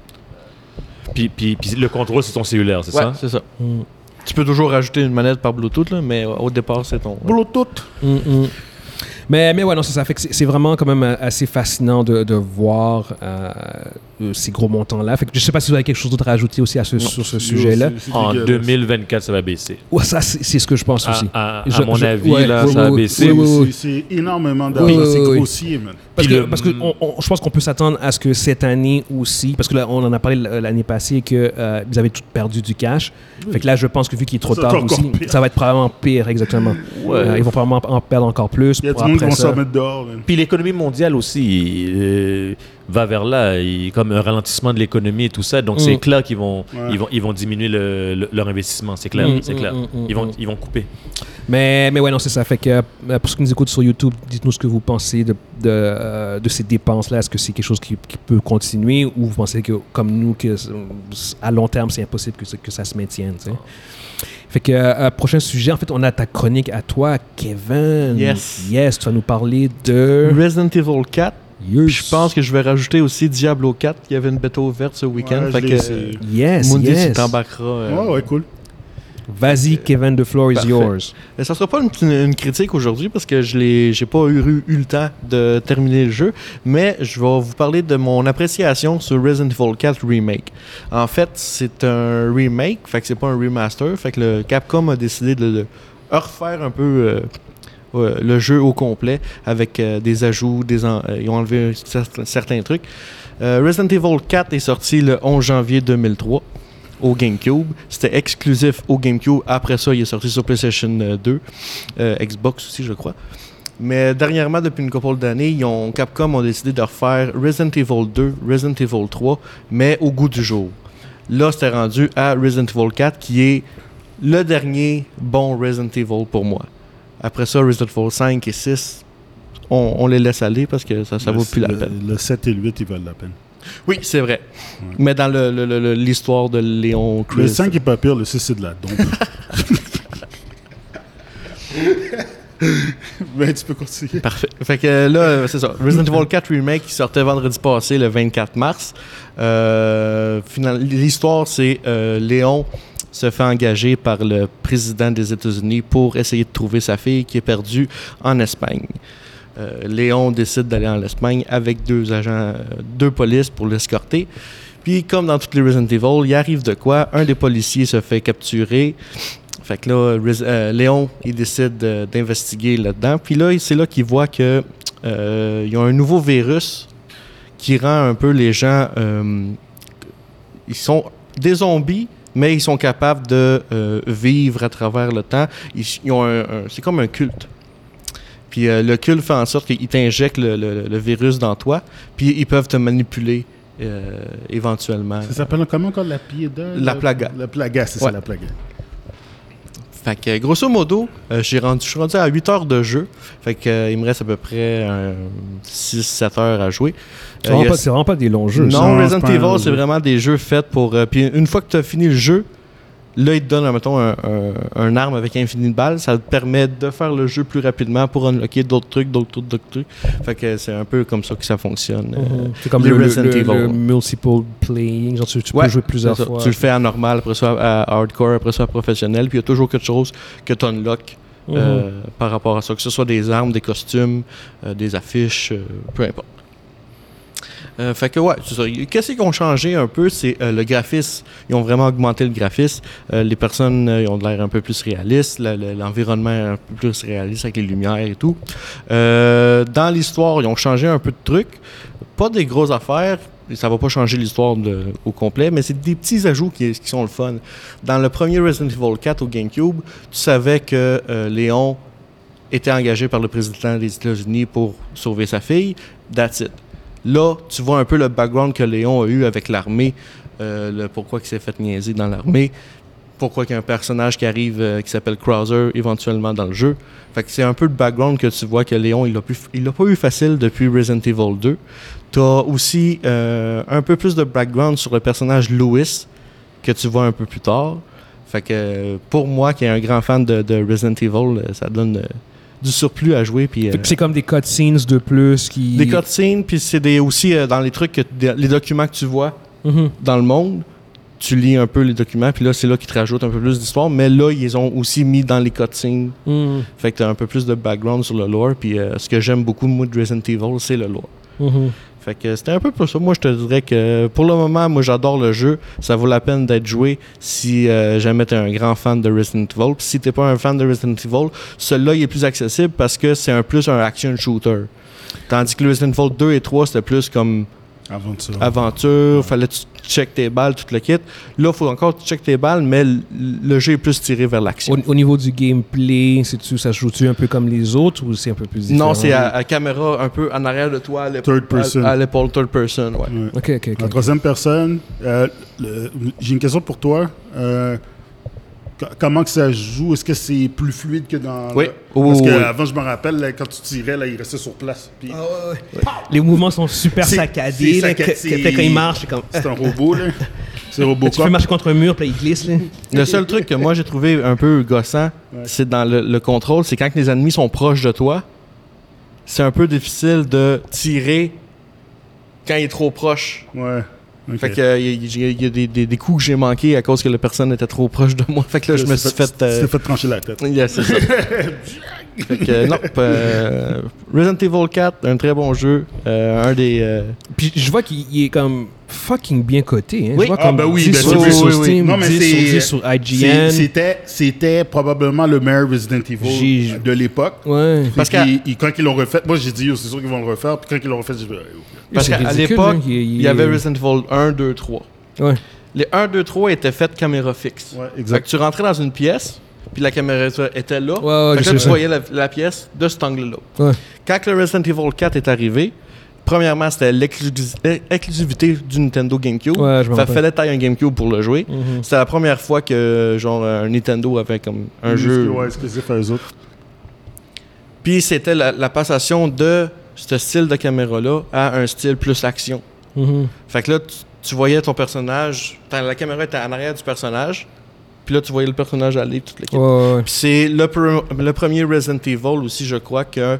puis, puis, puis le contrôle, c'est ton cellulaire, c'est ouais, ça? c'est ça. Mm. Tu peux toujours rajouter une manette par Bluetooth, là, mais euh, au départ, c'est ton. Bluetooth. Mm, mm. Mais, mais ouais, non, c'est ça. Fait que c'est vraiment quand même euh, assez fascinant de, de voir euh, euh, ces gros montants-là. Fait que je sais pas si vous avez quelque chose d'autre à ajouter aussi à ce, sur ce sujet-là. En dégueulasse. 2024, ça va baisser. Ouais, ça, c'est ce que je pense À, aussi. à- à Je- mon je- avis, ouais, là, ça va ouais, baisser. ouais. C'est énormément d'argent. Oui, oui, c'est oui. grossier, man. Parce que, le- parce que on- on- je pense qu'on peut s'attendre à ce que cette année aussi, parce que là, on en a parlé l'année passée, que euh, vous avez tout perdu du cash. Fait que là, je pense que vu qu'il est trop Ça va tard aussi, pire. ça va être probablement pire, exactement. Ouais. Euh, ils vont probablement en perdre encore plus. Il y a pour du monde après vont ça. s'en mettre dehors. Puis l'économie mondiale aussi euh, va vers là, il, comme un ralentissement de l'économie et tout ça. Donc Mm. c'est clair qu'ils vont, Ouais. ils vont, ils vont diminuer le- le- leur investissement, c'est clair, Mm, c'est mm, clair. mm, mm, Ils vont, mm. ils vont couper. Mais, mais ouais, non, c'est ça. Fait que euh, pour ceux qui nous écoutent sur YouTube, dites-nous ce que vous pensez de, de, euh, de ces dépenses-là. Est-ce que c'est quelque chose qui, qui peut continuer ou vous pensez que, comme nous, que à long terme, c'est impossible que, ça- que ça se maintienne, tu sais? Fait que, euh, prochain sujet, en fait, on a ta chronique à toi, Kevin. Yes. Yes, tu vas nous parler de... Resident Evil 4. Yes. Puis je pense que je vais rajouter aussi Diablo 4. Il y avait une bêta ouverte ce week-end. Ouais, fait que euh, Yes, Mundi, yes. tu t'embarqueras. euh, Ouais, ouais, cool. Vas-y, Kevin, the floor is Parfait. yours. Mais ça sera pas une, une critique aujourd'hui parce que je j'ai pas eu, eu le temps de terminer le jeu, mais je vais vous parler de mon appréciation sur Resident Evil 4 Remake. En fait, c'est un remake, fait que c'est pas un remaster, fait que le Capcom a décidé de, de refaire un peu euh, le jeu au complet avec euh, des ajouts, des en- euh, ils ont enlevé cer- certains trucs. Resident Evil 4 est sorti le 11 janvier 2003 au GameCube. C'était exclusif au GameCube. Après ça, il est sorti sur PlayStation euh, 2, euh, Xbox aussi, je crois. Mais dernièrement, depuis une couple d'années, ils ont, Capcom ont décidé de refaire Resident Evil 2, Resident Evil 3, mais au goût du jour. Là, c'était rendu à Resident Evil 4, qui est le dernier bon Resident Evil pour moi. Après ça, Resident Evil 5 et 6, on, on les laisse aller parce que ça ne vaut plus la peine. Le 7 et le 8, ils valent la peine. Oui, c'est vrai. Mais dans le- le- le- le- l'histoire de Léon Le Chris, 5 est pas pire, le 6 c'est de la dompe. ben, tu peux continuer. Parfait. Fait que là, c'est ça. Resident Evil 4 Remake qui sortait vendredi passé, le 24 mars. Euh, L'histoire, c'est euh, Léon se fait engager par le président des États-Unis pour essayer de trouver sa fille qui est perdue en Espagne. Euh, Léon décide d'aller en Espagne avec deux agents, euh, deux polices pour l'escorter. Puis, comme dans toutes les Resident Evil, il arrive de quoi? Un des policiers se fait capturer. Fait que là, euh, Léon, il décide de- d'investiguer là-dedans. Puis là, c'est là qu'il voit que euh, y a un nouveau virus qui rend un peu les gens. ils sont des zombies, mais ils sont capables de vivre à travers le temps. Ils, c'est comme un culte. Puis euh, le culte fait en sorte qu'il t'injecte le, le- le virus dans toi, puis ils peuvent te manipuler euh, éventuellement. Ça s'appelle comment encore la pieda La plaga. La plaga, c'est Ouais. ça, la plaga. Fait que, grosso modo, euh, j'ai rendu, je suis rendu à 8 heures de jeu. Fait que, euh, il me reste à peu près 6-7 heures à jouer. C'est Euh, vraiment, a- vraiment pas des longs jeux. ça. Non, Resident Evil, c'est vraiment des jeux faits pour. euh, puis une fois que tu as fini le jeu, là, il te donne, mettons, un, un, un arme avec infini de balles. Ça te permet de faire le jeu plus rapidement pour unlocker d'autres trucs, d'autres trucs, d'autres trucs. Fait que c'est un peu comme ça que ça fonctionne. euh, Mhm. C'est comme le, Resident le- Evil. le multiple playing. Genre, tu, tu Ouais, peux jouer plusieurs fois. Tu le fais à normal, après ça à hardcore, après ça à professionnel, puis il y a toujours quelque chose que tu unlocks Mhm. euh, par rapport à ça, que ce soit des armes, des costumes, euh, des affiches, euh, peu importe. Euh, fait que ouais. Qu'est-ce qu'ils ont changé un peu, c'est euh, le graphisme. Ils ont vraiment augmenté le graphisme. Euh, les personnes ont l'air un peu plus réalistes. Le- le- L'environnement est un peu plus réaliste avec les lumières et tout. Dans l'histoire, ils ont changé un peu de trucs. Pas des grosses affaires. Ça va pas changer l'histoire au complet, mais c'est des petits ajouts qui, qui sont le fun. Dans le premier Resident Evil 4 au GameCube, tu savais que euh, Léon était engagé par le président des États-Unis pour sauver sa fille. That's it. Là, tu vois un peu le background que Léon a eu avec l'armée, euh, le pourquoi il s'est fait niaiser dans l'armée, pourquoi il y a un personnage qui arrive euh, qui s'appelle Krauser éventuellement dans le jeu. Fait que c'est un peu le background que tu vois que Léon, il l'a pas eu facile depuis Resident Evil 2. Tu as aussi euh, un peu plus de background sur le personnage Louis que tu vois un peu plus tard. Fait que pour moi, qui est un grand fan de, de Resident Evil, ça donne du surplus à jouer. Puis, euh, C'est comme des cutscenes de plus qui. des cutscenes, puis c'est des, aussi euh, dans les trucs, que, des- les documents que tu vois Mhm. dans le monde, tu lis un peu les documents, puis là, c'est là qu'ils te rajoutent un peu plus d'histoire, mais là, ils ont aussi mis dans les cutscenes. Mhm. Fait que tu as un peu plus de background sur le lore, puis euh, ce que j'aime beaucoup, moi, de Resident Evil, c'est le lore. Mhm. C'était un peu pour ça. Moi, je te dirais que pour le moment, moi, j'adore le jeu. Ça vaut la peine d'être joué si euh, jamais tu es un grand fan de Resident Evil. Puis si t'es pas un fan de Resident Evil, celui-là, il est plus accessible parce que c'est un plus un action shooter. Tandis que Resident Evil 2 et 3, c'était plus comme Ça. aventure, fallait que tu check tes balles, tout le kit. Là, il faut encore que tu check tes balles, mais le jeu est plus tiré vers l'action. Au, au niveau du gameplay, ça se joue-tu un peu comme les autres ou c'est un peu plus différent? Non, c'est à, à caméra un peu en arrière de toi, à l'épaule. Third person. À, à l'épaule, third person, ouais. Ouais. Ok, ok, ok. En troisième personne, euh, j'ai une question pour toi. Euh, comment que ça joue? Est-ce que c'est plus fluide que dans... Oui. le- Oui, Parce oui, que oui. avant, je me rappelle, là, quand tu tirais, là, il restait sur place. Puis Les mouvements sont super saccadés. c'est là, que- que- quand il marche, c'est comme. C'est un robot, là. C'est Tu Robocop. peux marcher contre un mur, puis il glisse. Là. Le seul truc que moi j'ai trouvé un peu gossant, Ouais. c'est dans le, le contrôle, c'est quand les ennemis sont proches de toi, c'est un peu difficile de tirer quand il est trop proche. Ouais. Ok. Fait que euh, il y, a- il y a des, des, des coups que j'ai manqués à cause que la personne était trop proche de moi. Fait que là, je me suis fait. Tu euh, fait trancher la tête. Yeah, c'est ça. fait que, euh, non, euh, Resident Evil 4, un très bon jeu. Euh, un des. euh, Puis je vois qu'il il est comme fucking bien coté. Hein. Oui. Je vois Ah, comme ben oui, 10 ben sur, oui, sur. Steam, Non, mais 10 sur c'est- 10 sur IGN. C'était, c'était probablement le meilleur Resident Evil de l'époque. Ouais. Parce que- quand ils l'ont refait, moi j'ai dit, c'est sûr qu'ils vont le refaire. Puis quand ils l'ont refait, j'ai dit, euh, Parce qu'à l'époque, hein, il- il- il y avait Resident Evil 1, 2, 3. Ouais. Les 1, 2, 3 étaient faits caméra fixe. ouais, Fait exact. que tu rentrais dans une pièce, puis la caméra était là. Ouais, ouais, Fait que là, tu voyais la, la pièce de cet angle-là. Ouais. Quand le Resident Evil 4 est arrivé, premièrement, c'était l'exclus- l'exclusivité du Nintendo GameCube. Ouais, je Fait fallait tailler un GameCube pour le jouer. Mhm. C'était la première fois que genre un Nintendo avait comme un jeu. Ouais, exclusif à eux autres. Puis c'était la, la passation de ce style de caméra-là à un style plus action. Mhm. Fait que là, tu, tu voyais ton personnage, la caméra était en arrière du personnage, puis là, tu voyais le personnage aller, toute l'équipe. Ouais, ouais, ouais. Puis c'est le, pre- le premier Resident Evil aussi, je crois, que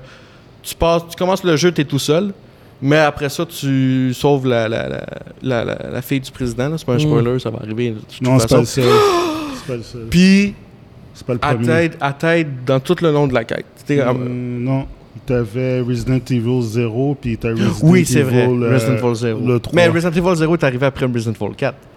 tu, passes, tu commences le jeu, tu es tout seul, mais après ça, tu sauves la, la, la, la, la- la fille du président. là. C'est pas un Mm. spoiler, ça va arriver. de toute Non, c'est pas le seul. Pas le seul. Puis, elle t'aide dans tout le long de la quête. T'es- Hum, non. T'avais Resident Evil 0, puis t'as Resident oui, c'est vrai, Evil, euh, Resident Evil 0. Le 3. Mais Resident Evil 0 est arrivé après Resident Evil 4, Ça se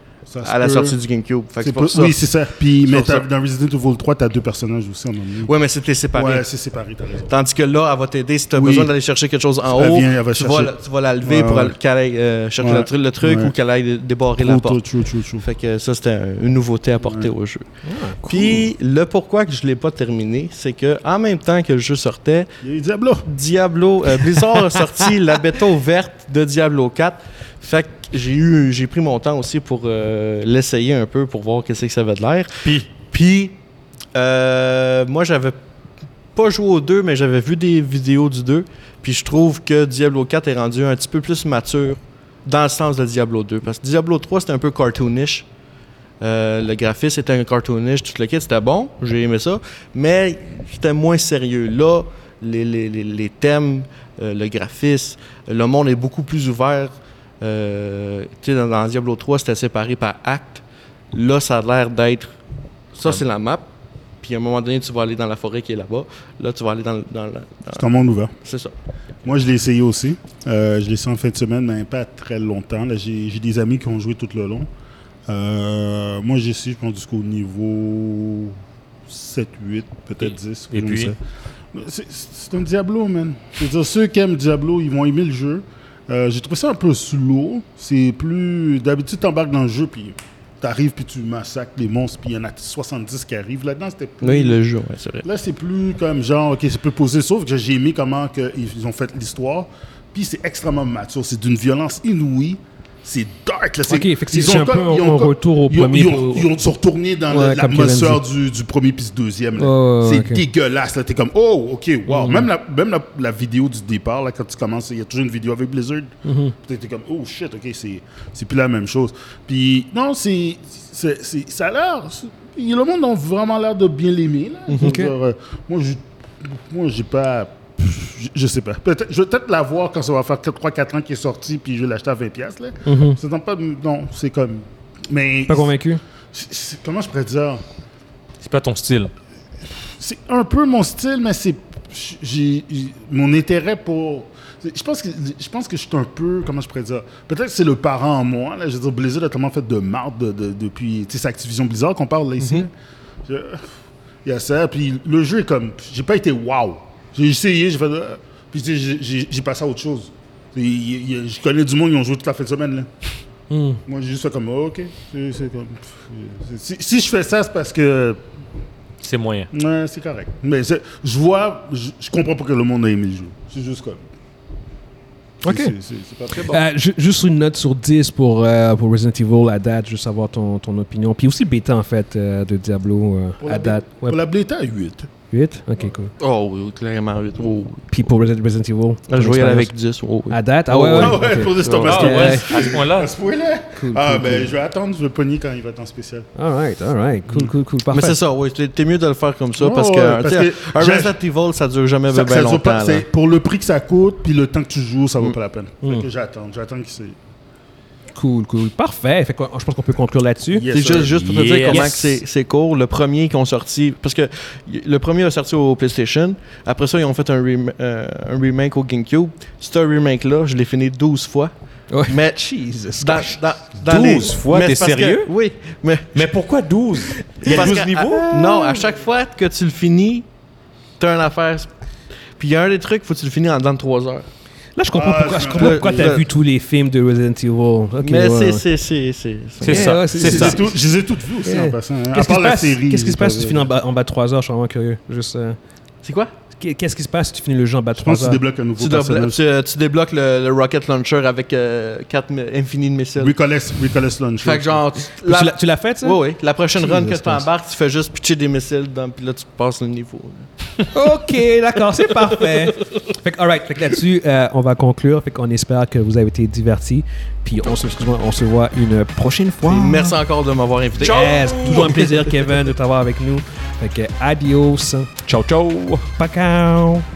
à la peut. sortie du GameCube. Fait que C'est c'est pas- pour ça. Oui, c'est ça. Puis, mais ça. t'as- dans Resident Evil 3, t'as deux personnages aussi en même temps. Ouais, mais c'était séparé. Ouais, c'est séparé, t'as raison. Tandis que là, elle va t'aider si tu as Oui. besoin d'aller chercher quelque chose en Elle haut. vient, elle va tu, chercher. vas, la- tu vas la lever Ouais, pour ouais. qu'elle aille euh, chercher Ouais. le, tru- le truc Ouais. ou qu'elle aille débarrer la porte. true, true, true. Fait que ça, c'était un- une nouveauté apportée Ouais. au jeu. Puis, le pourquoi que je l'ai pas terminé, c'est que en même temps que le jeu sortait, Il y a eu Diablo. Diablo, euh, Blizzard a sorti la bêta ouverte de Diablo 4. Fait que j'ai eu, j'ai pris mon temps aussi pour euh, l'essayer un peu pour voir qu'est-ce que ça avait de l'air. Puis, Puis, euh, moi, j'avais pas joué au 2, mais j'avais vu des vidéos du 2. Puis, je trouve que Diablo 4 est rendu un petit peu plus mature dans le sens de Diablo 2. Parce que Diablo 3, c'était un peu cartoonish. Euh, le graphisme était un cartoonish, tout le kit, c'était bon, j'ai aimé ça, mais c'était moins sérieux. Là, les, les- les- les thèmes, euh, le graphisme, le monde est beaucoup plus ouvert. Euh, tu sais, dans, dans Diablo 3, c'était séparé par acte. Là, ça a l'air d'être. Ça, c'est la map. Puis à un moment donné, tu vas aller dans la forêt qui est là-bas. Là, tu vas aller dans, le- dans, C'est un monde ouvert. C'est ça. Moi, je l'ai essayé aussi. Euh, je l'ai essayé en fin de semaine, mais pas très longtemps. Là, j'ai, j'ai des amis qui ont joué tout le long. Euh, moi, j'ai essayé, je pense, jusqu'au niveau 7, 8, peut-être 10. et puis? c'est un Diablo, man. C'est-à-dire, ceux qui aiment Diablo, ils vont aimer le jeu. Euh, j'ai trouvé ça un peu slow. C'est plus... D'habitude, tu embarques dans le jeu, puis t'arrives, puis tu massacres les monstres, puis il y en a 70 qui arrivent. Là-dedans, c'était plus... Oui, le jeu, ouais, c'est vrai. Là, c'est plus comme genre, ok, c'est plus posé, sauf que j'ai aimé comment que ils ont fait l'histoire. Puis c'est extrêmement mature, c'est d'une violence inouïe. C'est dark, là. c'est- Ok, c'est- ils ont un peu ils ont un retour au ils ont- premier Ils ont, ils ont- sont retournés dans Ouais, l'atmosphère du, du premier puis du deuxième. c'est ok. dégueulasse. T'es comme, oh, ok, wow. Mhm. Même, la, même la, la vidéo du départ, là, quand tu commences, il y a toujours une vidéo avec Blizzard. Mhm. T'es t'es comme, oh shit, ok, c'est, c'est plus la même chose. Puis, non, c'est, ça a l'air. Le monde a vraiment l'air de bien l'aimer. Là. Je veux Ok. dire, euh, moi, j'ai, moi, j'ai pas. Je, sais pas. Peut-être, je vais peut-être la voir quand ça va faire 3-4 ans qu'il est sorti, puis je vais l'acheter à 20$. piastres, Là. Mhm. C'est pas, non, c'est comme. Mais. Pas convaincu? c'est- c'est- comment je pourrais dire? C'est pas ton style. c'est un peu mon style, mais c'est j'ai j'ai- mon intérêt pour. Je pense que je pense que je suis un peu comment je pourrais dire? Peut-être que c'est le parent en moi. Là, je veux dire, Blizzard a tellement fait de marde de- de- depuis. Tu sais, c'est Activision Blizzard qu'on parle là ici. Je- Il y a ça. Puis le jeu est comme. J'ai pas été wow. J'ai essayé, j'ai fait. euh, Puis j'ai- passé à autre chose. Je connais du monde qui ont joué toute la fin de semaine là. Mhm. Moi, j'ai juste fait comme, oh, ok. C'est comme. Si, si je fais ça, c'est parce que C'est moyen. Ouais, c'est correct. Mais je vois, je, je comprends pas que le monde a aimé le jeu. C'est juste comme. Ok. c'est- pas très bon. Euh, ju- juste une note sur 10 pour, euh, pour Resident Evil à date, juste savoir ton, ton opinion. Puis aussi bêta, en fait, euh, de Diablo à date. Ouais, Pour la bêta, 8. 8? Ok, cool. Oh oui, clairement. oui. Oh, oui. Puis pour Resident, Resident Evil? Là, je vais y aller avec l'expérience. 10. Oh, oui. À date? Ah Oh, ouais, ouais. ouais. Ah ouais, pour Ah, Ah ouais. ouais, à ce point-là. À ce point-là? Cool, Ah, cool, ben, cool. je vais attendre, je vais pogner quand il va être en spécial. All right, all right. Cool, cool, cool. Parfait. Mais c'est ça, oui. T'es mieux de le faire comme ça Ouais, parce que, ouais, parce tu sais, que un Resident Evil, ça dure jamais Ça- bien ça longtemps. pas- pour le prix que ça coûte, puis le temps que tu joues, ça vaut Mm. pas la peine. Mm. Fait que j'attends, j'attends qu'il se. Cool, cool. Parfait. Fait que, je pense qu'on peut conclure là-dessus. Yes, C'est juste, juste pour te dire Yes. comment que c'est c'est cool. Le premier qu'ils ont sorti, parce que le premier a sorti au PlayStation. Après ça, ils ont fait un, rem- euh, un remake au GameCube. Ce remake-là, je l'ai fini 12 fois. Ouais. Mais Jesus. dans, dans, dans 12 fois, mais t'es que- sérieux? oui. Mais Mais pourquoi 12 Il y a parce 12 que- niveaux? à- non, à chaque fois que tu le finis, t'as une affaire. Puis il y a un des trucs, faut que tu le finis en dedans de 3 heures. Là, je comprends Ah, pourquoi, je comprends pourquoi t'as vu tous les films de Resident Evil. Mais ouais, c'est- c'est. c'est- c'est- C'est Yeah, ça, c'est ça. les ai tout- je les ai toutes vues aussi Yeah. en passant. hein. À Qu'est-ce qui part se la passe, série. qu'est-ce qui se j'ai pas passe si tu vu. finis en bas, en bas de 3 heures? Je suis vraiment curieux. Juste, euh, C'est quoi? Qu'est- Qu'est-ce qui se passe si tu finis le jeu en bas de Je pense 3 que tu débloques un nouveau Tu, déblo- personnage. tu- tu débloques le, le rocket launcher avec 4 infini de missiles. Recollect Recollect Launcher. Fait que genre, tu, la, l'as- Tu l'as fait, ça? oui, oui, la prochaine run que tu embarques, tu fais juste pitcher des missiles dedans, puis là tu passes le niveau. OK, d'accord, c'est parfait. Fait que, alright, fait que là-dessus, euh, on va conclure. Fait qu'on espère que vous avez été divertis. Puis on se, excuse-moi, on se voit une prochaine fois. Merci encore de m'avoir invité. Yes, toujours un plaisir, Kevin, de t'avoir avec nous. Fait que adios. Ciao, ciao now.